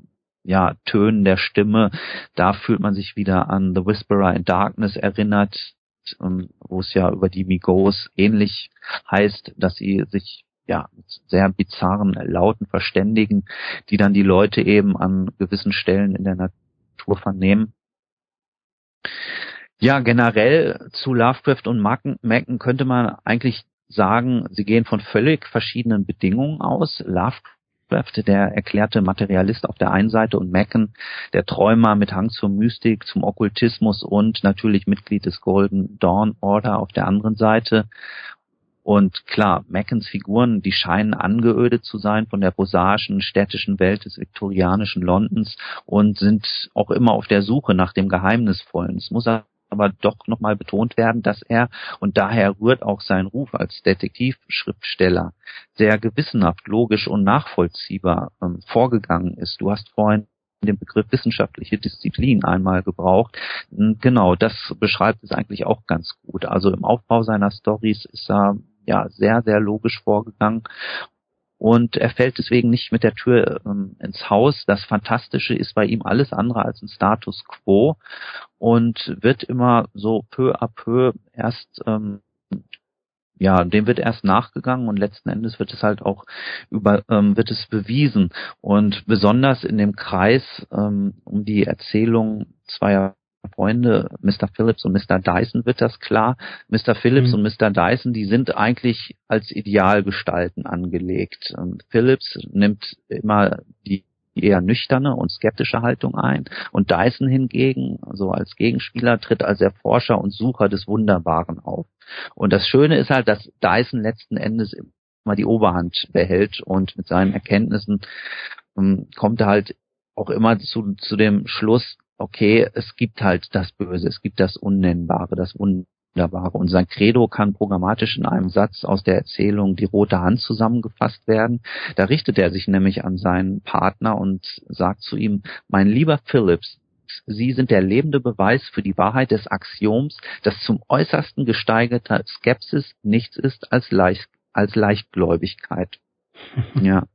ja, Tönen der Stimme. Da fühlt man sich wieder an The Whisperer in Darkness erinnert, wo es ja über die Migos ähnlich heißt, dass sie sich ja, sehr bizarren Lauten verständigen, die dann die Leute eben an gewissen Stellen in der Natur vernehmen. Ja, generell zu Lovecraft und Macken könnte man eigentlich sagen, sie gehen von völlig verschiedenen Bedingungen aus. Lovecraft, der erklärte Materialist auf der einen Seite und Macken, der Träumer mit Hang zur Mystik, zum Okkultismus und natürlich Mitglied des Golden Dawn Order auf der anderen Seite. Und klar, Mackens Figuren, die scheinen angeödet zu sein von der prosaischen städtischen Welt des viktorianischen Londons und sind auch immer auf der Suche nach dem Geheimnisvollen. Es muss aber doch nochmal betont werden, dass er, und daher rührt auch sein Ruf als Detektivschriftsteller, sehr gewissenhaft, logisch und nachvollziehbar ähm, vorgegangen ist. Du hast vorhin den Begriff wissenschaftliche Disziplin einmal gebraucht. Genau, das beschreibt es eigentlich auch ganz gut. Also im Aufbau seiner Stories ist er ja sehr, sehr logisch vorgegangen. Und er fällt deswegen nicht mit der Tür ähm, ins Haus. Das Fantastische ist bei ihm alles andere als ein Status quo und wird immer so peu à peu erst ähm, ja, dem wird erst nachgegangen und letzten Endes wird es halt auch über ähm, wird es bewiesen und besonders in dem Kreis ähm, um die Erzählung zweier Freunde, Mr. Phillips und Mr. Dyson wird das klar. Mr. Phillips mhm. und Mr. Dyson, die sind eigentlich als Idealgestalten angelegt. Und Phillips nimmt immer die eher nüchterne und skeptische Haltung ein. Und Dyson hingegen, so als Gegenspieler, tritt als Erforscher und Sucher des Wunderbaren auf. Und das Schöne ist halt, dass Dyson letzten Endes immer die Oberhand behält und mit seinen Erkenntnissen ähm, kommt er halt auch immer zu, zu dem Schluss, okay, es gibt halt das Böse, es gibt das Unnennbare, das Wunderbare. Und sein Credo kann programmatisch in einem Satz aus der Erzählung Die rote Hand zusammengefasst werden. Da richtet er sich nämlich an seinen Partner und sagt zu ihm, mein lieber Phillips, Sie sind der lebende Beweis für die Wahrheit des Axioms, dass zum äußersten gesteigerter Skepsis nichts ist als, Leicht, als Leichtgläubigkeit. ja.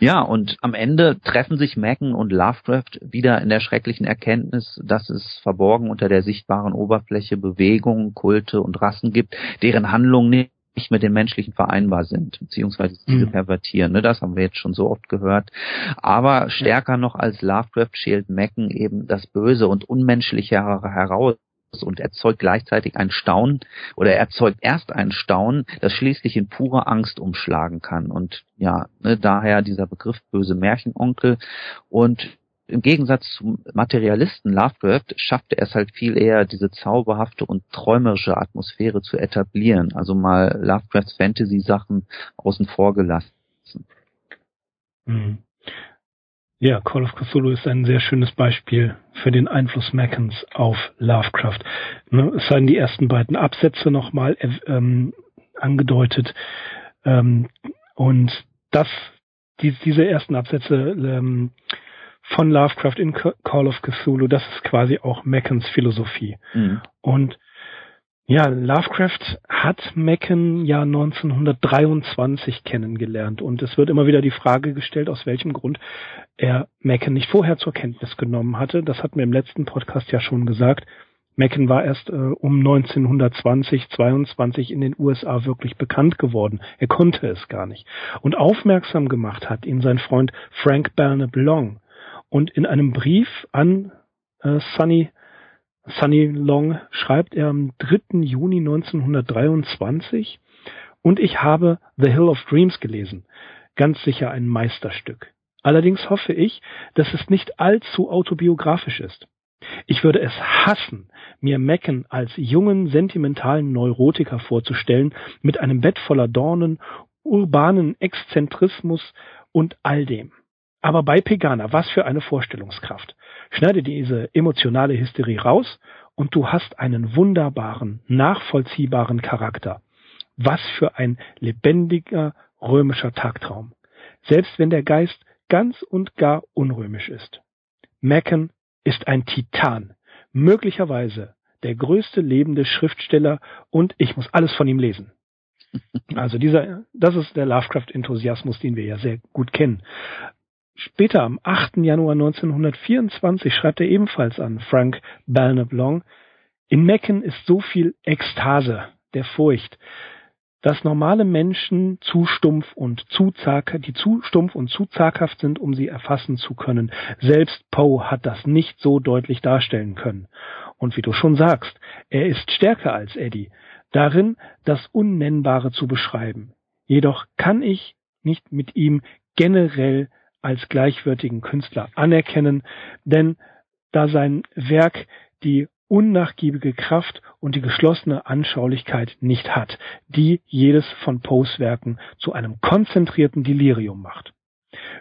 Ja, und am Ende treffen sich Macken und Lovecraft wieder in der schrecklichen Erkenntnis, dass es verborgen unter der sichtbaren Oberfläche Bewegungen, Kulte und Rassen gibt, deren Handlungen nicht mit den menschlichen vereinbar sind, beziehungsweise diese mhm. pervertieren. Ne? Das haben wir jetzt schon so oft gehört. Aber stärker noch als Lovecraft schält Macken eben das Böse und Unmenschliche heraus und erzeugt gleichzeitig ein Staunen oder erzeugt erst ein Staunen, das schließlich in pure Angst umschlagen kann. Und ja, ne, daher dieser Begriff böse Märchenonkel. Und im Gegensatz zum Materialisten Lovecraft schaffte er es halt viel eher, diese zauberhafte und träumerische Atmosphäre zu etablieren. Also mal Lovecrafts Fantasy-Sachen außen vor gelassen. Mhm. Ja, Call of Cthulhu ist ein sehr schönes Beispiel für den Einfluss Mackens auf Lovecraft. Ne, es seien die ersten beiden Absätze nochmal ähm, angedeutet. Ähm, und das, die, diese ersten Absätze ähm, von Lovecraft in Call of Cthulhu, das ist quasi auch Mackens Philosophie. Mhm. Und ja, Lovecraft hat Mecken ja 1923 kennengelernt und es wird immer wieder die Frage gestellt, aus welchem Grund er Mecken nicht vorher zur Kenntnis genommen hatte. Das hatten wir im letzten Podcast ja schon gesagt. Mecken war erst äh, um 1920, 22 in den USA wirklich bekannt geworden. Er konnte es gar nicht. Und aufmerksam gemacht hat ihn sein Freund Frank Barnab Long. Und in einem Brief an äh, Sonny Sunny Long schreibt er am 3. Juni 1923 und ich habe The Hill of Dreams gelesen. Ganz sicher ein Meisterstück. Allerdings hoffe ich, dass es nicht allzu autobiografisch ist. Ich würde es hassen, mir Mecken als jungen, sentimentalen Neurotiker vorzustellen, mit einem Bett voller Dornen, urbanen Exzentrismus und all dem. Aber bei Pegana, was für eine Vorstellungskraft. Schneide diese emotionale Hysterie raus und du hast einen wunderbaren, nachvollziehbaren Charakter. Was für ein lebendiger römischer Tagtraum. Selbst wenn der Geist ganz und gar unrömisch ist. Machen ist ein Titan, möglicherweise der größte lebende Schriftsteller und ich muss alles von ihm lesen. Also dieser, das ist der Lovecraft-Enthusiasmus, den wir ja sehr gut kennen. Später am 8. Januar 1924 schreibt er ebenfalls an Frank Belknap Long, in Mecken ist so viel Ekstase der Furcht, dass normale Menschen zu stumpf und zu zag, die zu stumpf und zu zaghaft sind, um sie erfassen zu können. Selbst Poe hat das nicht so deutlich darstellen können. Und wie du schon sagst, er ist stärker als Eddie, darin das Unnennbare zu beschreiben. Jedoch kann ich nicht mit ihm generell als gleichwürdigen Künstler anerkennen, denn da sein Werk die unnachgiebige Kraft und die geschlossene Anschaulichkeit nicht hat, die jedes von Poes Werken zu einem konzentrierten Delirium macht.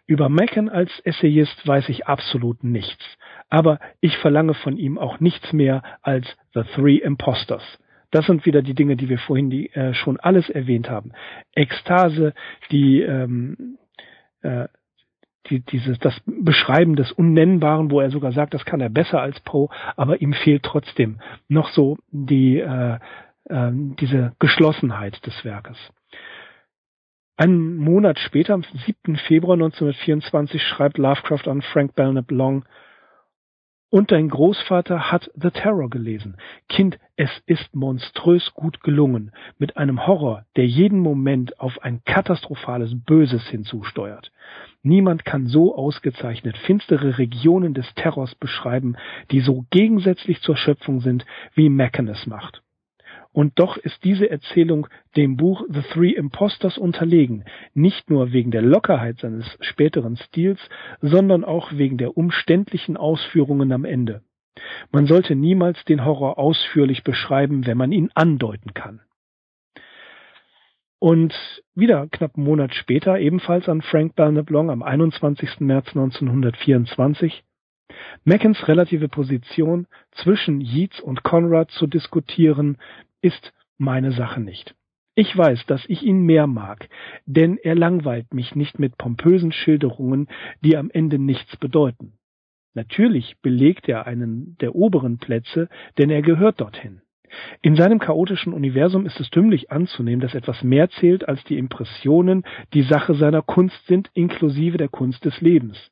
Über Mecken als Essayist weiß ich absolut nichts, aber ich verlange von ihm auch nichts mehr als The Three Impostors. Das sind wieder die Dinge, die wir vorhin die, äh, schon alles erwähnt haben. Ekstase, die ähm, äh, die, dieses, das Beschreiben des Unnennbaren, wo er sogar sagt, das kann er besser als Poe, aber ihm fehlt trotzdem noch so die, äh, äh, diese Geschlossenheit des Werkes. Einen Monat später, am 7. Februar 1924, schreibt Lovecraft an Frank Belknap Long, und dein Großvater hat The Terror gelesen. Kind, es ist monströs gut gelungen, mit einem Horror, der jeden Moment auf ein katastrophales Böses hinzusteuert. Niemand kann so ausgezeichnet finstere Regionen des Terrors beschreiben, die so gegensätzlich zur Schöpfung sind, wie Macken es macht. Und doch ist diese Erzählung dem Buch The Three Impostors unterlegen, nicht nur wegen der Lockerheit seines späteren Stils, sondern auch wegen der umständlichen Ausführungen am Ende. Man sollte niemals den Horror ausführlich beschreiben, wenn man ihn andeuten kann. Und wieder knapp einen Monat später, ebenfalls an Frank Belknap Long am 21. März 1924, Meckens relative Position zwischen Yeats und Conrad zu diskutieren, ist meine Sache nicht. Ich weiß, dass ich ihn mehr mag, denn er langweilt mich nicht mit pompösen Schilderungen, die am Ende nichts bedeuten. Natürlich belegt er einen der oberen Plätze, denn er gehört dorthin. In seinem chaotischen Universum ist es dümmlich anzunehmen, dass etwas mehr zählt als die Impressionen, die Sache seiner Kunst sind, inklusive der Kunst des Lebens.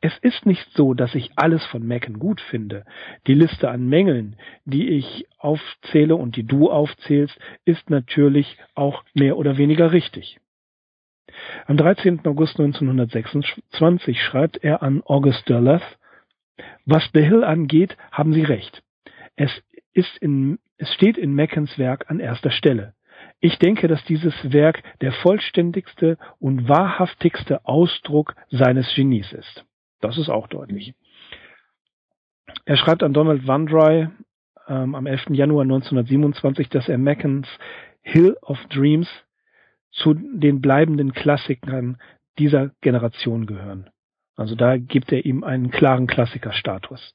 Es ist nicht so, dass ich alles von Mecken gut finde. Die Liste an Mängeln, die ich aufzähle und die du aufzählst, ist natürlich auch mehr oder weniger richtig. Am 13. August 1926 schreibt er an August Derleth, was The Hill angeht, haben Sie recht. Es ist in, es steht in Meckens Werk an erster Stelle. Ich denke, dass dieses Werk der vollständigste und wahrhaftigste Ausdruck seines Genies ist. Das ist auch deutlich. Er schreibt an Donald Vandry ähm, am 11. Januar 1927, dass er Meckens Hill of Dreams zu den bleibenden Klassikern dieser Generation gehören. Also da gibt er ihm einen klaren Klassikerstatus.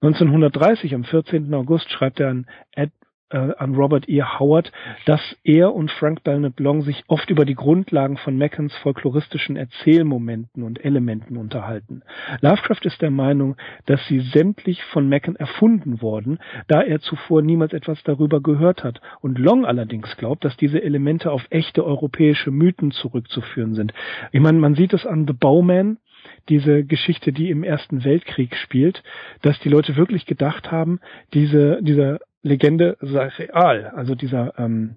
1930, am 14. August, schreibt er an Ed, äh, an Robert E. Howard, dass er und Frank Belknap Long sich oft über die Grundlagen von Meckens folkloristischen Erzählmomenten und Elementen unterhalten. Lovecraft ist der Meinung, dass sie sämtlich von Mecken erfunden wurden, da er zuvor niemals etwas darüber gehört hat. Und Long allerdings glaubt, dass diese Elemente auf echte europäische Mythen zurückzuführen sind. Ich meine, man sieht es an The Bowman, diese Geschichte, die im Ersten Weltkrieg spielt, dass die Leute wirklich gedacht haben, diese, dieser Legende sei real. Also dieser, ähm,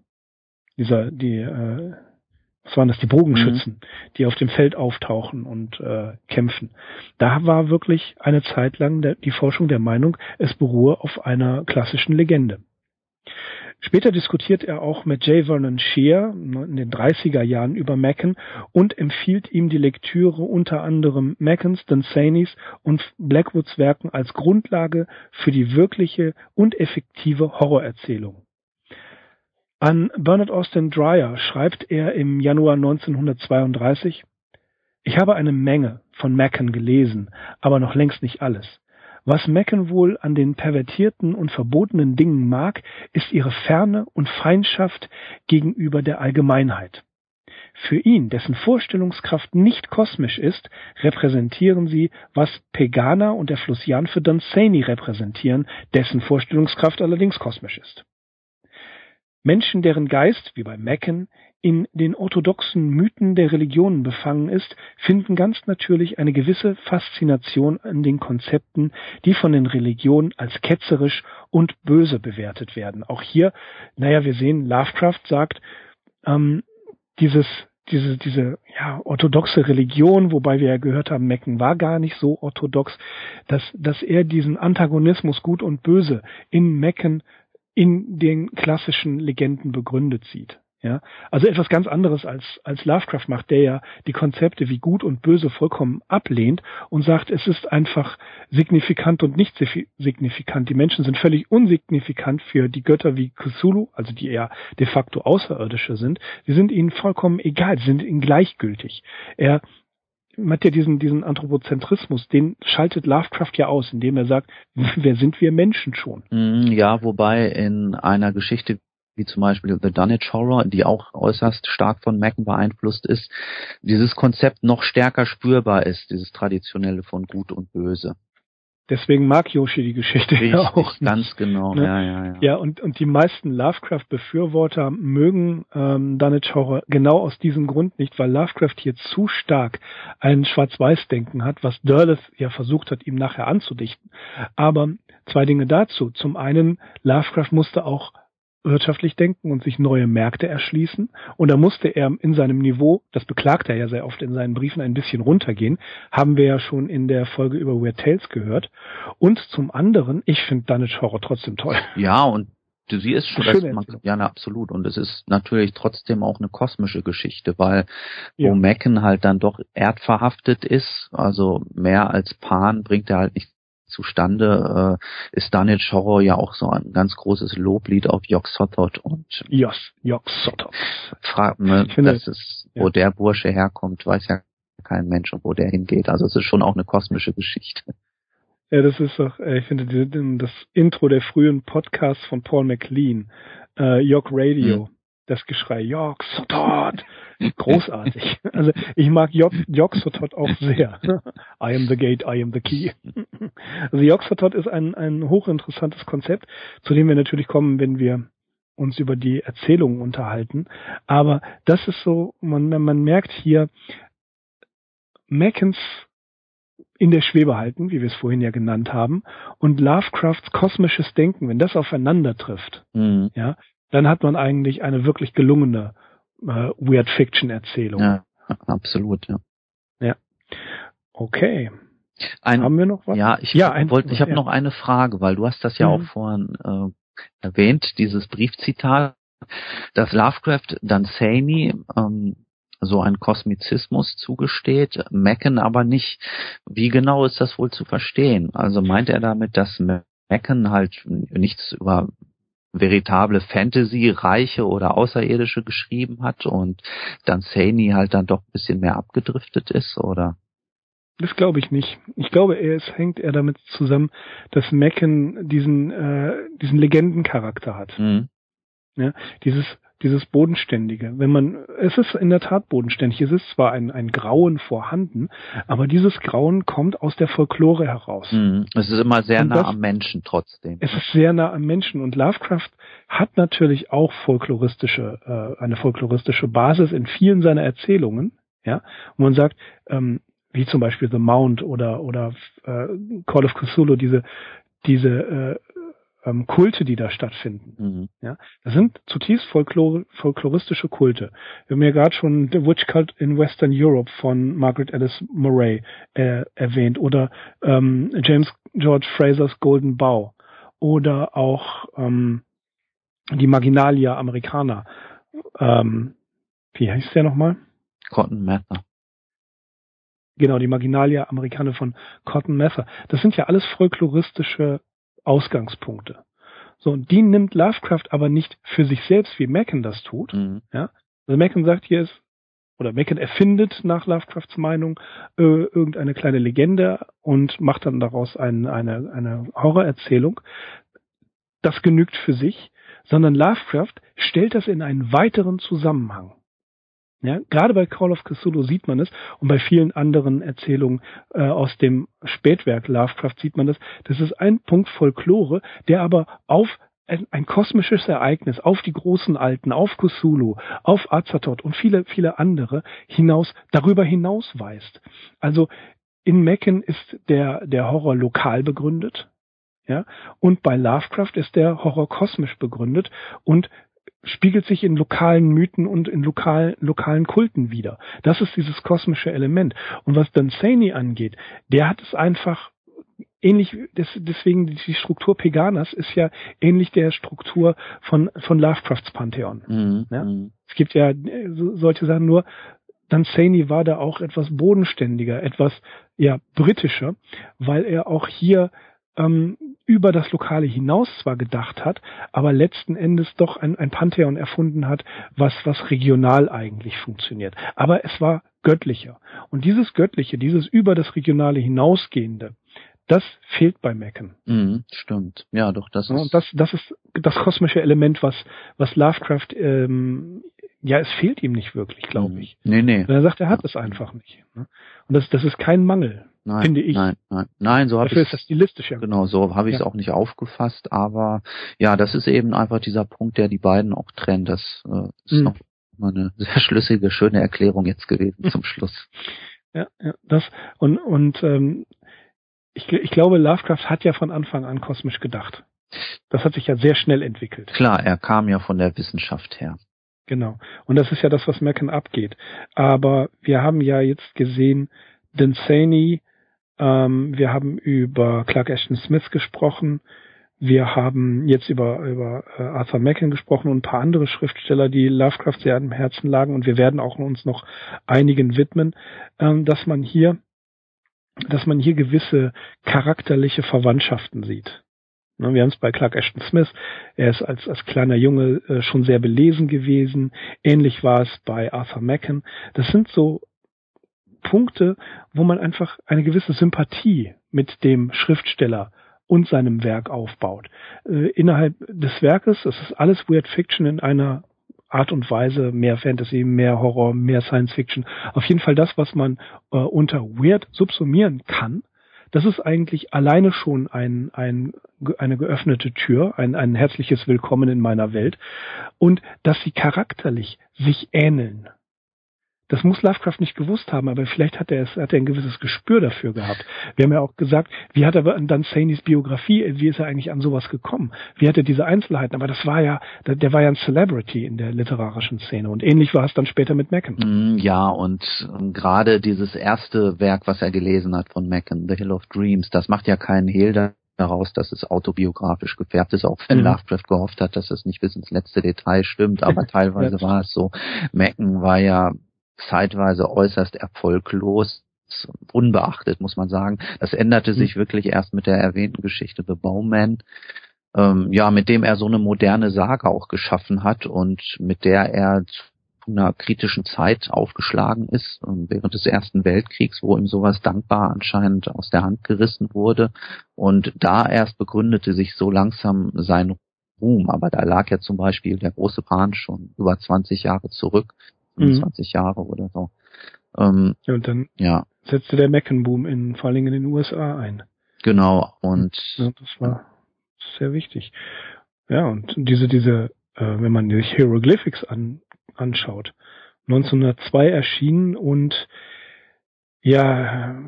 dieser, die, äh, was waren das, die Bogenschützen, mhm. die auf dem Feld auftauchen und äh, kämpfen. Da war wirklich eine Zeit lang der, die Forschung der Meinung, es beruhe auf einer klassischen Legende. Später diskutiert er auch mit J. Vernon Shear in den 30er Jahren über Macken und empfiehlt ihm die Lektüre unter anderem Mackens, Dunsany's und Blackwoods Werken als Grundlage für die wirkliche und effektive Horrorerzählung. An Bernard Austin Dreyer schreibt er im Januar 1932, ich habe eine Menge von Macken gelesen, aber noch längst nicht alles. Was Mecken wohl an den pervertierten und verbotenen Dingen mag, ist ihre Ferne und Feindschaft gegenüber der Allgemeinheit. Für ihn, dessen Vorstellungskraft nicht kosmisch ist, repräsentieren sie, was Pegana und der Flussian für Dunsany repräsentieren, dessen Vorstellungskraft allerdings kosmisch ist. Menschen, deren Geist, wie bei Mecken, in den orthodoxen Mythen der Religionen befangen ist, finden ganz natürlich eine gewisse Faszination an den Konzepten, die von den Religionen als ketzerisch und böse bewertet werden. Auch hier, naja, wir sehen, Lovecraft sagt, ähm, dieses diese, diese ja, orthodoxe Religion, wobei wir ja gehört haben, Mecken war gar nicht so orthodox, dass, dass er diesen Antagonismus Gut und Böse in Mecken in den klassischen Legenden begründet sieht. Ja, also etwas ganz anderes als, als Lovecraft macht, der ja die Konzepte wie Gut und Böse vollkommen ablehnt und sagt, es ist einfach signifikant und nicht signifikant. Die Menschen sind völlig unsignifikant für die Götter wie Cthulhu, also die eher de facto Außerirdische sind. Sie sind ihnen vollkommen egal, sie sind ihnen gleichgültig. Er hat ja diesen, diesen Anthropozentrismus, den schaltet Lovecraft ja aus, indem er sagt, wer sind wir Menschen schon? Mm, ja, wobei in einer Geschichte wie zum Beispiel The Dunwich Horror, die auch äußerst stark von Macken beeinflusst ist, dieses Konzept noch stärker spürbar ist, dieses traditionelle von Gut und Böse. Deswegen mag Yoshi die Geschichte Richtig, ja auch. Ganz genau, ne? ja, ja, ja. Ja, und, und die meisten Lovecraft-Befürworter mögen ähm, Dunwich Horror genau aus diesem Grund nicht, weil Lovecraft hier zu stark ein Schwarz-Weiß-Denken hat, was Derleth ja versucht hat, ihm nachher anzudichten. Aber zwei Dinge dazu. Zum einen, Lovecraft musste auch wirtschaftlich denken und sich neue Märkte erschließen. Und da musste er in seinem Niveau, das beklagt er ja sehr oft in seinen Briefen, ein bisschen runtergehen. Haben wir ja schon in der Folge über Weird Tales gehört. Und zum anderen, ich finde Dunwich Horror trotzdem toll. Ja, und sie ist schon, das, man, ja, na, absolut. Und es ist natürlich trotzdem auch eine kosmische Geschichte, weil ja. wo Mecken halt dann doch erdverhaftet ist, also mehr als Pan bringt er halt nicht zustande, äh, ist Daniel Horror ja auch so ein ganz großes Loblied auf Jock Sothot und yes, Jock Sothot. Fragt finde, das ist, wo ja. der Bursche herkommt, weiß ja kein Mensch und wo der hingeht. Also es ist schon auch eine kosmische Geschichte. Ja, das ist doch, äh, ich finde das Intro der frühen Podcasts von Paul McLean, äh, York Radio. Hm das Geschrei York Sotot. Großartig. Also ich mag York, York Sotot auch sehr. I am the gate, I am the key. Also York Sotot ist ein, ein hochinteressantes Konzept, zu dem wir natürlich kommen, wenn wir uns über die Erzählungen unterhalten. Aber das ist so, man, man merkt hier, Mackens in der Schwebe halten, wie wir es vorhin ja genannt haben, und Lovecrafts kosmisches Denken, wenn das aufeinander trifft, mhm. ja, dann hat man eigentlich eine wirklich gelungene äh, Weird Fiction Erzählung. Ja, absolut, ja. Ja. Okay. Ein, Haben wir noch was? Ja, ich ja, wollte, ich habe ja. noch eine Frage, weil du hast das ja mhm. auch vorhin äh, erwähnt, dieses Briefzitat, dass Lovecraft Dunsany ähm, so ein Kosmizismus zugesteht, Mecken aber nicht. Wie genau ist das wohl zu verstehen? Also meint er damit, dass Mecken halt nichts über veritable Fantasy-Reiche oder Außerirdische geschrieben hat und dann Saney halt dann doch ein bisschen mehr abgedriftet ist, oder? Das glaube ich nicht. Ich glaube, er, es hängt eher damit zusammen, dass Mecken diesen, äh, diesen Legendencharakter hat. Mhm. Ja, dieses dieses Bodenständige. Wenn man, es ist in der Tat bodenständig. Es ist zwar ein, ein Grauen vorhanden, aber dieses Grauen kommt aus der Folklore heraus. Mhm. Es ist immer sehr und nah das, am Menschen trotzdem. Es ist sehr nah am Menschen und Lovecraft hat natürlich auch folkloristische, äh, eine folkloristische Basis in vielen seiner Erzählungen. Ja, und man sagt, ähm, wie zum Beispiel The Mount oder oder äh, Call of Cthulhu, diese diese äh, ähm, Kulte, die da stattfinden. Mhm. Ja, das sind zutiefst folklor folkloristische Kulte. Wir haben ja gerade schon The Witch Cult in Western Europe von Margaret Alice Murray äh, erwähnt oder ähm, James George Frasers Golden Bow oder auch ähm, die Maginalia Americana. Ähm, wie heißt der nochmal? Cotton Mather. Genau, die Maginalia Americana von Cotton Mather. Das sind ja alles folkloristische Ausgangspunkte. So, und die nimmt Lovecraft aber nicht für sich selbst, wie Mecken das tut. Mhm. Ja? Also Mecken sagt, hier ist, oder Mecken erfindet nach Lovecrafts Meinung äh, irgendeine kleine Legende und macht dann daraus ein, eine, eine Horrorerzählung. Das genügt für sich, sondern Lovecraft stellt das in einen weiteren Zusammenhang. Ja, gerade bei Call of Cthulhu sieht man es und bei vielen anderen Erzählungen äh, aus dem Spätwerk Lovecraft sieht man das. Das ist ein Punkt Folklore, der aber auf ein, ein kosmisches Ereignis, auf die großen Alten, auf Cthulhu, auf Azathoth und viele, viele andere hinaus, darüber hinaus weist. Also in Mecken ist der, der Horror lokal begründet, ja, und bei Lovecraft ist der Horror kosmisch begründet und spiegelt sich in lokalen Mythen und in lokal, lokalen Kulten wieder. Das ist dieses kosmische Element. Und was Dunsany angeht, der hat es einfach ähnlich, deswegen die Struktur Peganas ist ja ähnlich der Struktur von, von Lovecrafts Pantheon. Mhm. Ja? Mhm. Es gibt ja äh, solche Sachen nur, Dunsany war da auch etwas bodenständiger, etwas ja britischer, weil er auch hier ähm, über das Lokale hinaus zwar gedacht hat, aber letzten Endes doch ein, ein Pantheon erfunden hat, was, was regional eigentlich funktioniert. Aber es war göttlicher. Und dieses Göttliche, dieses über das Regionale hinausgehende, das fehlt bei Mecken. Mhm, stimmt. Ja, doch, das ist. Und das, das ist das kosmische Element, was, was Lovecraft, ähm, ja, es fehlt ihm nicht wirklich, glaube mhm. ich. Nee, nee. Und er sagt, er hat es einfach nicht. Ne? Und das, das ist kein Mangel. Nein, finde ich. Nein, nein, nein, so habe ich ist das stilistisch ja. Genau, so habe ich es ja. auch nicht aufgefasst, aber ja, das ist eben einfach dieser Punkt, der die beiden auch trennt. Das äh, ist mhm. noch mal eine sehr schlüssige, schöne Erklärung jetzt gewesen zum Schluss. Ja, ja, das und und ähm, ich, ich glaube, Lovecraft hat ja von Anfang an kosmisch gedacht. Das hat sich ja sehr schnell entwickelt. Klar, er kam ja von der Wissenschaft her. Genau. Und das ist ja das, was Mecken abgeht. Aber wir haben ja jetzt gesehen, Dunsany ähm, wir haben über Clark Ashton Smith gesprochen. Wir haben jetzt über, über äh, Arthur Macken gesprochen und ein paar andere Schriftsteller, die Lovecraft sehr am Herzen lagen. Und wir werden auch uns noch einigen widmen, ähm, dass man hier, dass man hier gewisse charakterliche Verwandtschaften sieht. Ne, wir haben es bei Clark Ashton Smith. Er ist als, als kleiner Junge äh, schon sehr belesen gewesen. Ähnlich war es bei Arthur Macken. Das sind so Punkte, wo man einfach eine gewisse Sympathie mit dem Schriftsteller und seinem Werk aufbaut. Äh, innerhalb des Werkes, das ist alles Weird Fiction in einer Art und Weise, mehr Fantasy, mehr Horror, mehr Science Fiction. Auf jeden Fall das, was man äh, unter Weird subsumieren kann. Das ist eigentlich alleine schon ein, ein, eine geöffnete Tür, ein, ein herzliches Willkommen in meiner Welt. Und dass sie charakterlich sich ähneln. Das muss Lovecraft nicht gewusst haben, aber vielleicht hat er es, hat er ein gewisses Gespür dafür gehabt. Wir haben ja auch gesagt, wie hat er an Dunsaneys Biografie, wie ist er eigentlich an sowas gekommen? Wie hat er diese Einzelheiten? Aber das war ja, der war ja ein Celebrity in der literarischen Szene und ähnlich war es dann später mit Mecken. Mm, ja, und ähm, gerade dieses erste Werk, was er gelesen hat von Mecken, The Hill of Dreams, das macht ja keinen Hehl daraus, dass es autobiografisch gefärbt ist, auch wenn mhm. Lovecraft gehofft hat, dass es nicht bis ins letzte Detail stimmt, aber teilweise war es so. Mecken war ja zeitweise äußerst erfolglos, unbeachtet, muss man sagen. Das änderte sich mhm. wirklich erst mit der erwähnten Geschichte The Bowman, ähm, ja, mit dem er so eine moderne Sage auch geschaffen hat und mit der er zu einer kritischen Zeit aufgeschlagen ist, ähm, während des Ersten Weltkriegs, wo ihm sowas dankbar anscheinend aus der Hand gerissen wurde. Und da erst begründete sich so langsam sein Ruhm. Aber da lag ja zum Beispiel der große Pan schon über 20 Jahre zurück. 25 mhm. Jahre oder so. Ähm, ja, und dann ja. setzte der Meckenboom in, vor allem in den USA ein. Genau, und ja, das war sehr wichtig. Ja, und diese, diese, äh, wenn man sich Hieroglyphics an, anschaut, 1902 erschienen und ja,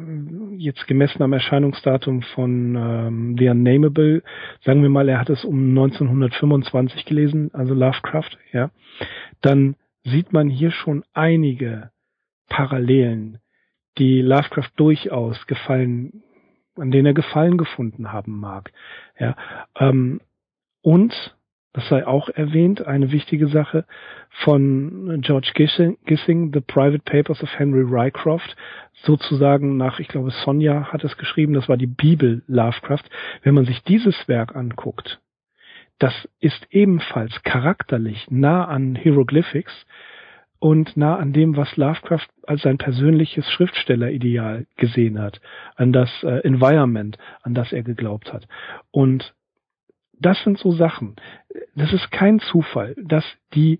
jetzt gemessen am Erscheinungsdatum von ähm, The Unnameable, sagen wir mal, er hat es um 1925 gelesen, also Lovecraft, ja, dann sieht man hier schon einige Parallelen, die Lovecraft durchaus gefallen, an denen er Gefallen gefunden haben mag. Ja, ähm, und das sei auch erwähnt, eine wichtige Sache von George Gissing, Gissing, The Private Papers of Henry Rycroft, sozusagen nach, ich glaube, Sonja hat es geschrieben, das war die Bibel Lovecraft. Wenn man sich dieses Werk anguckt, das ist ebenfalls charakterlich nah an Hieroglyphics und nah an dem, was Lovecraft als sein persönliches Schriftstellerideal gesehen hat, an das äh, Environment, an das er geglaubt hat. Und das sind so Sachen. Das ist kein Zufall, dass die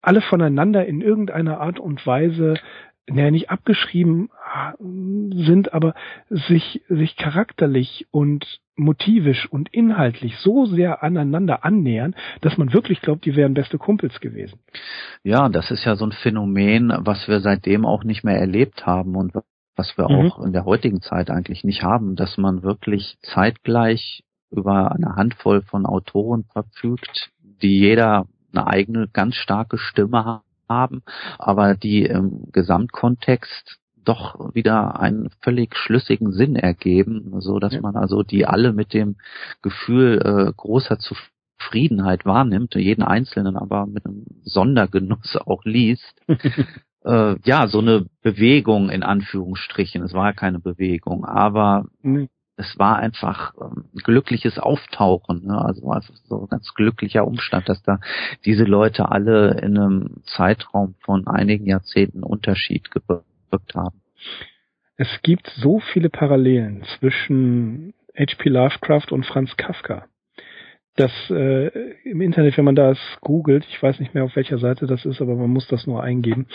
alle voneinander in irgendeiner Art und Weise naja, nicht abgeschrieben ah, sind, aber sich, sich charakterlich und motivisch und inhaltlich so sehr aneinander annähern, dass man wirklich glaubt, die wären beste Kumpels gewesen. Ja, das ist ja so ein Phänomen, was wir seitdem auch nicht mehr erlebt haben und was wir mhm. auch in der heutigen Zeit eigentlich nicht haben, dass man wirklich zeitgleich über eine Handvoll von Autoren verfügt, die jeder eine eigene ganz starke Stimme haben, aber die im Gesamtkontext doch wieder einen völlig schlüssigen Sinn ergeben, so dass ja. man also die alle mit dem Gefühl äh, großer Zufriedenheit wahrnimmt, jeden einzelnen aber mit einem Sondergenuss auch liest. äh, ja, so eine Bewegung in Anführungsstrichen. Es war ja keine Bewegung, aber nee es war einfach ähm, glückliches Auftauchen, ne? also einfach so ein ganz glücklicher Umstand, dass da diese Leute alle in einem Zeitraum von einigen Jahrzehnten Unterschied gewirkt haben. Es gibt so viele Parallelen zwischen H.P. Lovecraft und Franz Kafka das äh, im Internet, wenn man das googelt, ich weiß nicht mehr auf welcher Seite das ist, aber man muss das nur eingeben,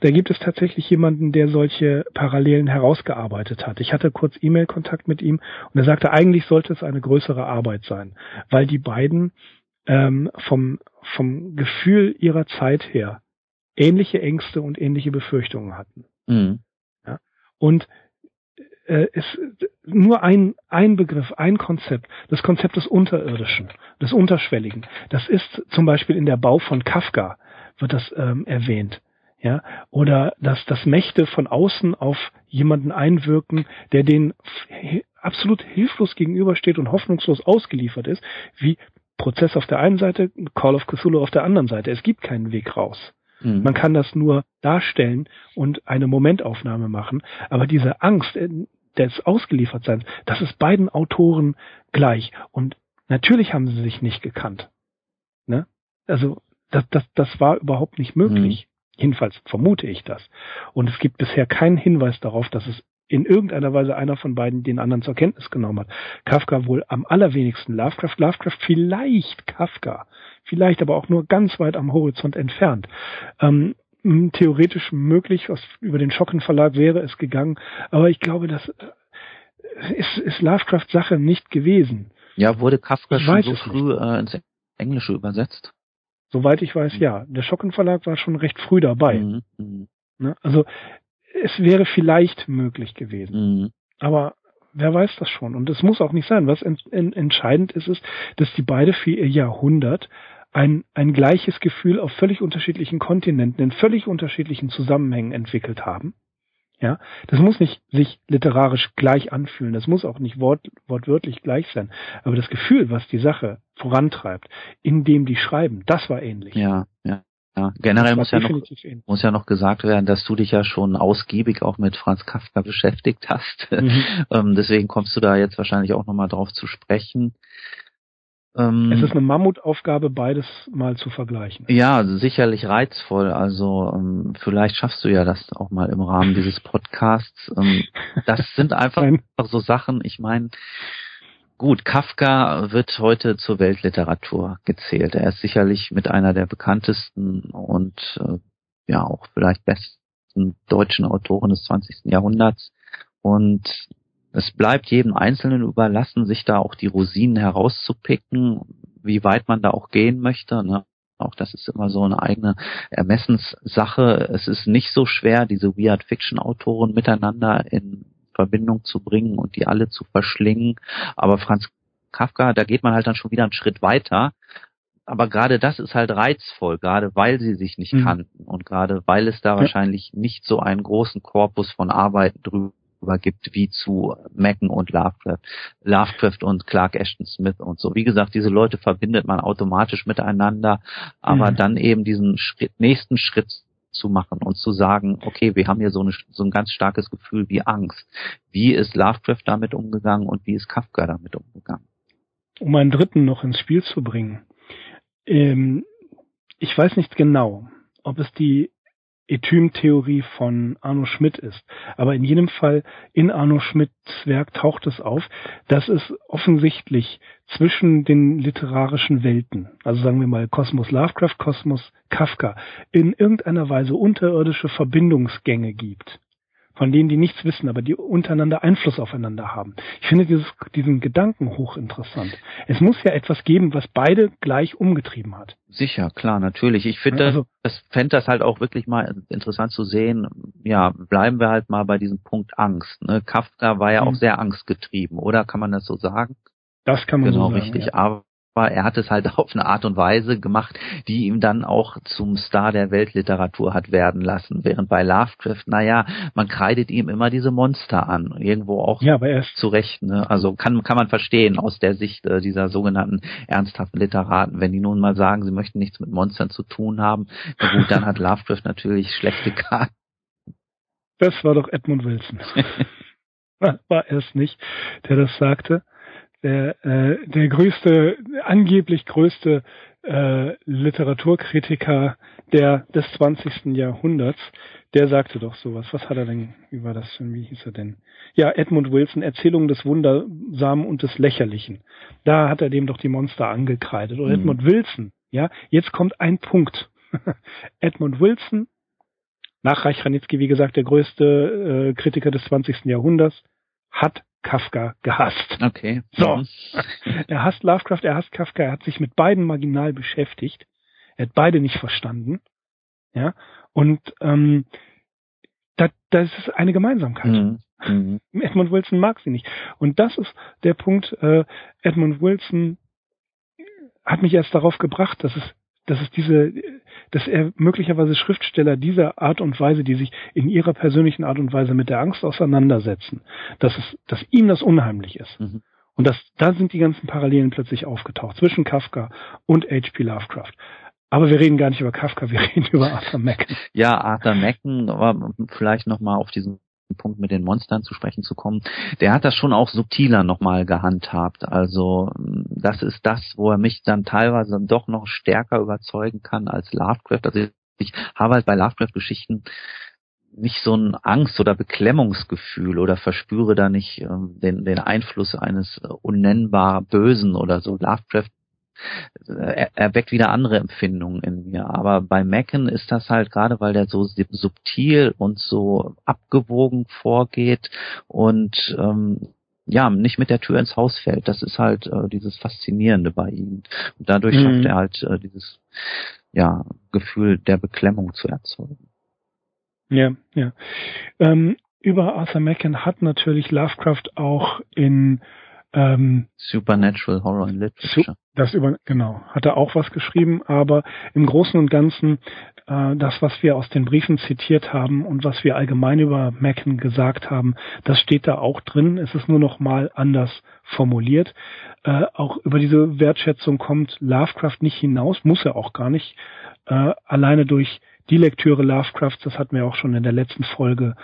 da gibt es tatsächlich jemanden, der solche Parallelen herausgearbeitet hat. Ich hatte kurz E-Mail-Kontakt mit ihm und er sagte, eigentlich sollte es eine größere Arbeit sein, weil die beiden ähm, vom, vom Gefühl ihrer Zeit her ähnliche Ängste und ähnliche Befürchtungen hatten. Mhm. Ja? Und äh, ist nur ein, ein Begriff, ein Konzept, das Konzept des Unterirdischen, des Unterschwelligen. Das ist zum Beispiel in der Bau von Kafka wird das ähm, erwähnt. Ja, oder dass, dass Mächte von außen auf jemanden einwirken, der den absolut hilflos gegenübersteht und hoffnungslos ausgeliefert ist, wie Prozess auf der einen Seite, Call of Cthulhu auf der anderen Seite. Es gibt keinen Weg raus. Mhm. Man kann das nur darstellen und eine Momentaufnahme machen. Aber diese Angst äh, des Ausgeliefertseins, das ist beiden Autoren gleich. Und natürlich haben sie sich nicht gekannt. Ne? Also das, das, das war überhaupt nicht möglich. Mhm. Jedenfalls vermute ich das. Und es gibt bisher keinen Hinweis darauf, dass es in irgendeiner Weise einer von beiden den anderen zur Kenntnis genommen hat. Kafka wohl am allerwenigsten Lovecraft, Lovecraft vielleicht Kafka vielleicht aber auch nur ganz weit am Horizont entfernt. Ähm, theoretisch möglich, aus, über den Schocken Verlag wäre es gegangen, aber ich glaube, das äh, ist, ist Lovecraft Sache nicht gewesen. Ja, wurde Kafka ich schon so früh äh, ins Englische übersetzt? Soweit ich weiß, ja. Der Schocken Verlag war schon recht früh dabei. Mhm. mhm. Ne? Also es wäre vielleicht möglich gewesen. Mhm. Aber wer weiß das schon? Und es muss auch nicht sein. Was en en entscheidend ist, ist, dass die beide für ihr Jahrhundert ein, ein gleiches Gefühl auf völlig unterschiedlichen Kontinenten, in völlig unterschiedlichen Zusammenhängen entwickelt haben. Ja, das muss nicht sich literarisch gleich anfühlen, das muss auch nicht wort, wortwörtlich gleich sein, aber das Gefühl, was die Sache vorantreibt, indem die schreiben, das war ähnlich. Ja, ja. Ja, generell muss ja, noch, muss ja noch gesagt werden, dass du dich ja schon ausgiebig auch mit Franz Kafka beschäftigt hast. Mhm. ähm, deswegen kommst du da jetzt wahrscheinlich auch nochmal drauf zu sprechen. Ähm, es ist eine Mammutaufgabe, beides mal zu vergleichen. Ja, sicherlich reizvoll. Also ähm, vielleicht schaffst du ja das auch mal im Rahmen dieses Podcasts. Ähm, das sind einfach so Sachen. Ich meine, gut, Kafka wird heute zur Weltliteratur gezählt. Er ist sicherlich mit einer der bekanntesten und äh, ja auch vielleicht besten deutschen Autoren des 20. Jahrhunderts. Und es bleibt jedem Einzelnen überlassen, sich da auch die Rosinen herauszupicken, wie weit man da auch gehen möchte. Ne? Auch das ist immer so eine eigene Ermessenssache. Es ist nicht so schwer, diese Weird Fiction Autoren miteinander in Verbindung zu bringen und die alle zu verschlingen. Aber Franz Kafka, da geht man halt dann schon wieder einen Schritt weiter. Aber gerade das ist halt reizvoll, gerade weil sie sich nicht mhm. kannten und gerade weil es da ja. wahrscheinlich nicht so einen großen Korpus von Arbeiten drüber gibt wie zu Mecken und Lovecraft, Lovecraft und Clark Ashton Smith und so. Wie gesagt, diese Leute verbindet man automatisch miteinander, aber mhm. dann eben diesen Schritt, nächsten Schritt zu machen und zu sagen, okay, wir haben hier so, eine, so ein ganz starkes Gefühl wie Angst. Wie ist Lovecraft damit umgegangen und wie ist Kafka damit umgegangen? Um einen dritten noch ins Spiel zu bringen. Ähm, ich weiß nicht genau, ob es die Etym-Theorie von Arno Schmidt ist. Aber in jedem Fall in Arno Schmidts Werk taucht es auf, dass es offensichtlich zwischen den literarischen Welten, also sagen wir mal Kosmos Lovecraft, Kosmos Kafka, in irgendeiner Weise unterirdische Verbindungsgänge gibt von denen die nichts wissen, aber die untereinander Einfluss aufeinander haben. Ich finde dieses, diesen Gedanken hochinteressant. Es muss ja etwas geben, was beide gleich umgetrieben hat. Sicher, klar, natürlich. Ich finde, also, das fände das halt auch wirklich mal interessant zu sehen. Ja, bleiben wir halt mal bei diesem Punkt Angst. Ne? Kafka war ja auch mhm. sehr angstgetrieben, oder? Kann man das so sagen? Das kann man genau, so sagen. Genau, richtig. Ja. Aber er hat es halt auf eine Art und Weise gemacht, die ihm dann auch zum Star der Weltliteratur hat werden lassen. Während bei Lovecraft, naja, man kreidet ihm immer diese Monster an. Irgendwo auch ja, aber erst zu Recht. Ne? Also kann, kann man verstehen aus der Sicht äh, dieser sogenannten ernsthaften Literaten. Wenn die nun mal sagen, sie möchten nichts mit Monstern zu tun haben, na gut, dann hat Lovecraft natürlich schlechte Karten. Das war doch Edmund Wilson. war er es nicht, der das sagte der, äh, der größte, angeblich größte äh, Literaturkritiker der des 20. Jahrhunderts, der sagte doch sowas. Was hat er denn, wie war das wie hieß er denn? Ja, Edmund Wilson, Erzählung des Wundersamen und des Lächerlichen. Da hat er dem doch die Monster angekreidet. Oder mhm. Edmund Wilson, ja, jetzt kommt ein Punkt. Edmund Wilson, nach Reich Ranitzky, wie gesagt, der größte äh, Kritiker des 20. Jahrhunderts, hat Kafka gehasst. Okay. So. Mhm. er hasst Lovecraft, er hasst Kafka, er hat sich mit beiden marginal beschäftigt. Er hat beide nicht verstanden. Ja. Und ähm, da, das ist eine Gemeinsamkeit. Mhm. Mhm. Edmund Wilson mag sie nicht. Und das ist der Punkt, äh, Edmund Wilson hat mich erst darauf gebracht, dass es dass es diese, dass er möglicherweise Schriftsteller dieser Art und Weise, die sich in ihrer persönlichen Art und Weise mit der Angst auseinandersetzen, dass es, dass ihm das unheimlich ist. Mhm. Und das, da sind die ganzen Parallelen plötzlich aufgetaucht zwischen Kafka und H.P. Lovecraft. Aber wir reden gar nicht über Kafka, wir reden über Arthur Macken. Ja, Arthur Macken, aber vielleicht nochmal auf diesen Punkt mit den Monstern zu sprechen zu kommen, der hat das schon auch subtiler nochmal gehandhabt. Also das ist das, wo er mich dann teilweise doch noch stärker überzeugen kann als Lovecraft. Also ich habe halt bei Lovecraft-Geschichten nicht so ein Angst- oder Beklemmungsgefühl oder verspüre da nicht äh, den, den Einfluss eines unnennbar Bösen oder so. Lovecraft er, er weckt wieder andere Empfindungen in mir. Aber bei Macken ist das halt gerade, weil der so subtil und so abgewogen vorgeht und ähm, ja, nicht mit der Tür ins Haus fällt. Das ist halt äh, dieses Faszinierende bei ihm. Und dadurch mhm. schafft er halt äh, dieses ja, Gefühl der Beklemmung zu erzeugen. Ja, ja. Ähm, über Arthur Macken hat natürlich Lovecraft auch in ähm, Supernatural Horror in Literature. Das über, genau, hat er auch was geschrieben, aber im Großen und Ganzen äh, das, was wir aus den Briefen zitiert haben und was wir allgemein über Macken gesagt haben, das steht da auch drin. Es ist nur noch mal anders formuliert. Äh, auch über diese Wertschätzung kommt Lovecraft nicht hinaus, muss er auch gar nicht. Äh, alleine durch die Lektüre Lovecrafts, das hatten wir auch schon in der letzten Folge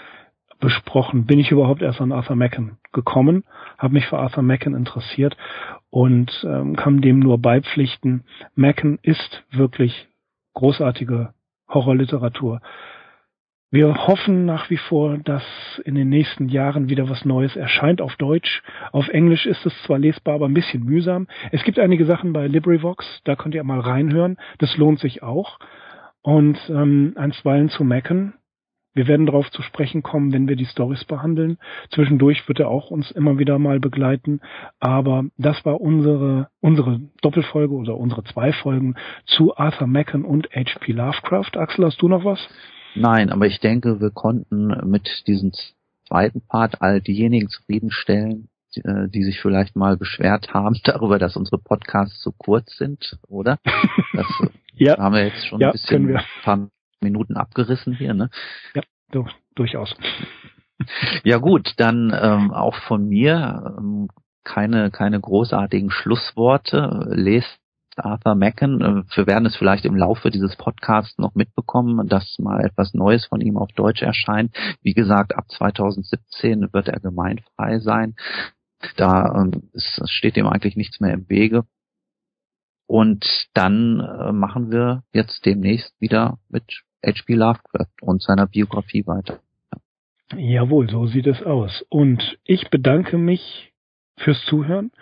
besprochen, bin ich überhaupt erst an Arthur Macken gekommen, habe mich für Arthur Macken interessiert und ähm, kann dem nur beipflichten. Macken ist wirklich großartige Horrorliteratur. Wir hoffen nach wie vor, dass in den nächsten Jahren wieder was Neues erscheint auf Deutsch. Auf Englisch ist es zwar lesbar, aber ein bisschen mühsam. Es gibt einige Sachen bei LibriVox, da könnt ihr mal reinhören. Das lohnt sich auch. Und ähm, einstweilen zu Macken wir werden darauf zu sprechen kommen, wenn wir die Stories behandeln. Zwischendurch wird er auch uns immer wieder mal begleiten. Aber das war unsere, unsere Doppelfolge oder unsere zwei Folgen zu Arthur Macken und H.P. Lovecraft. Axel, hast du noch was? Nein, aber ich denke, wir konnten mit diesem zweiten Part all diejenigen zufriedenstellen, die, äh, die sich vielleicht mal beschwert haben darüber, dass unsere Podcasts zu kurz sind, oder? Das ja. haben wir jetzt schon ja, ein bisschen Minuten abgerissen hier, ne? Ja, du, durchaus. Ja gut, dann ähm, auch von mir ähm, keine keine großartigen Schlussworte. Lest Arthur Macken. Äh, wir werden es vielleicht im Laufe dieses Podcasts noch mitbekommen, dass mal etwas Neues von ihm auf Deutsch erscheint. Wie gesagt, ab 2017 wird er gemeinfrei sein. Da ähm, es steht ihm eigentlich nichts mehr im Wege. Und dann äh, machen wir jetzt demnächst wieder mit H.P. Lovecraft und seiner Biografie weiter. Jawohl, so sieht es aus. Und ich bedanke mich fürs Zuhören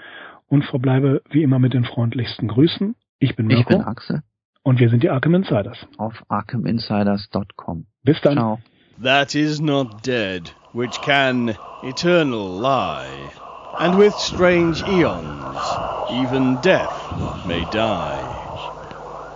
und verbleibe wie immer mit den freundlichsten Grüßen. Ich bin Mirko. Ich bin Axel. Und wir sind die Arkham Insiders. Auf arkhaminsiders.com. Bis dann. Ciao. That is not dead, which can eternal lie. And with strange eons, even death may die.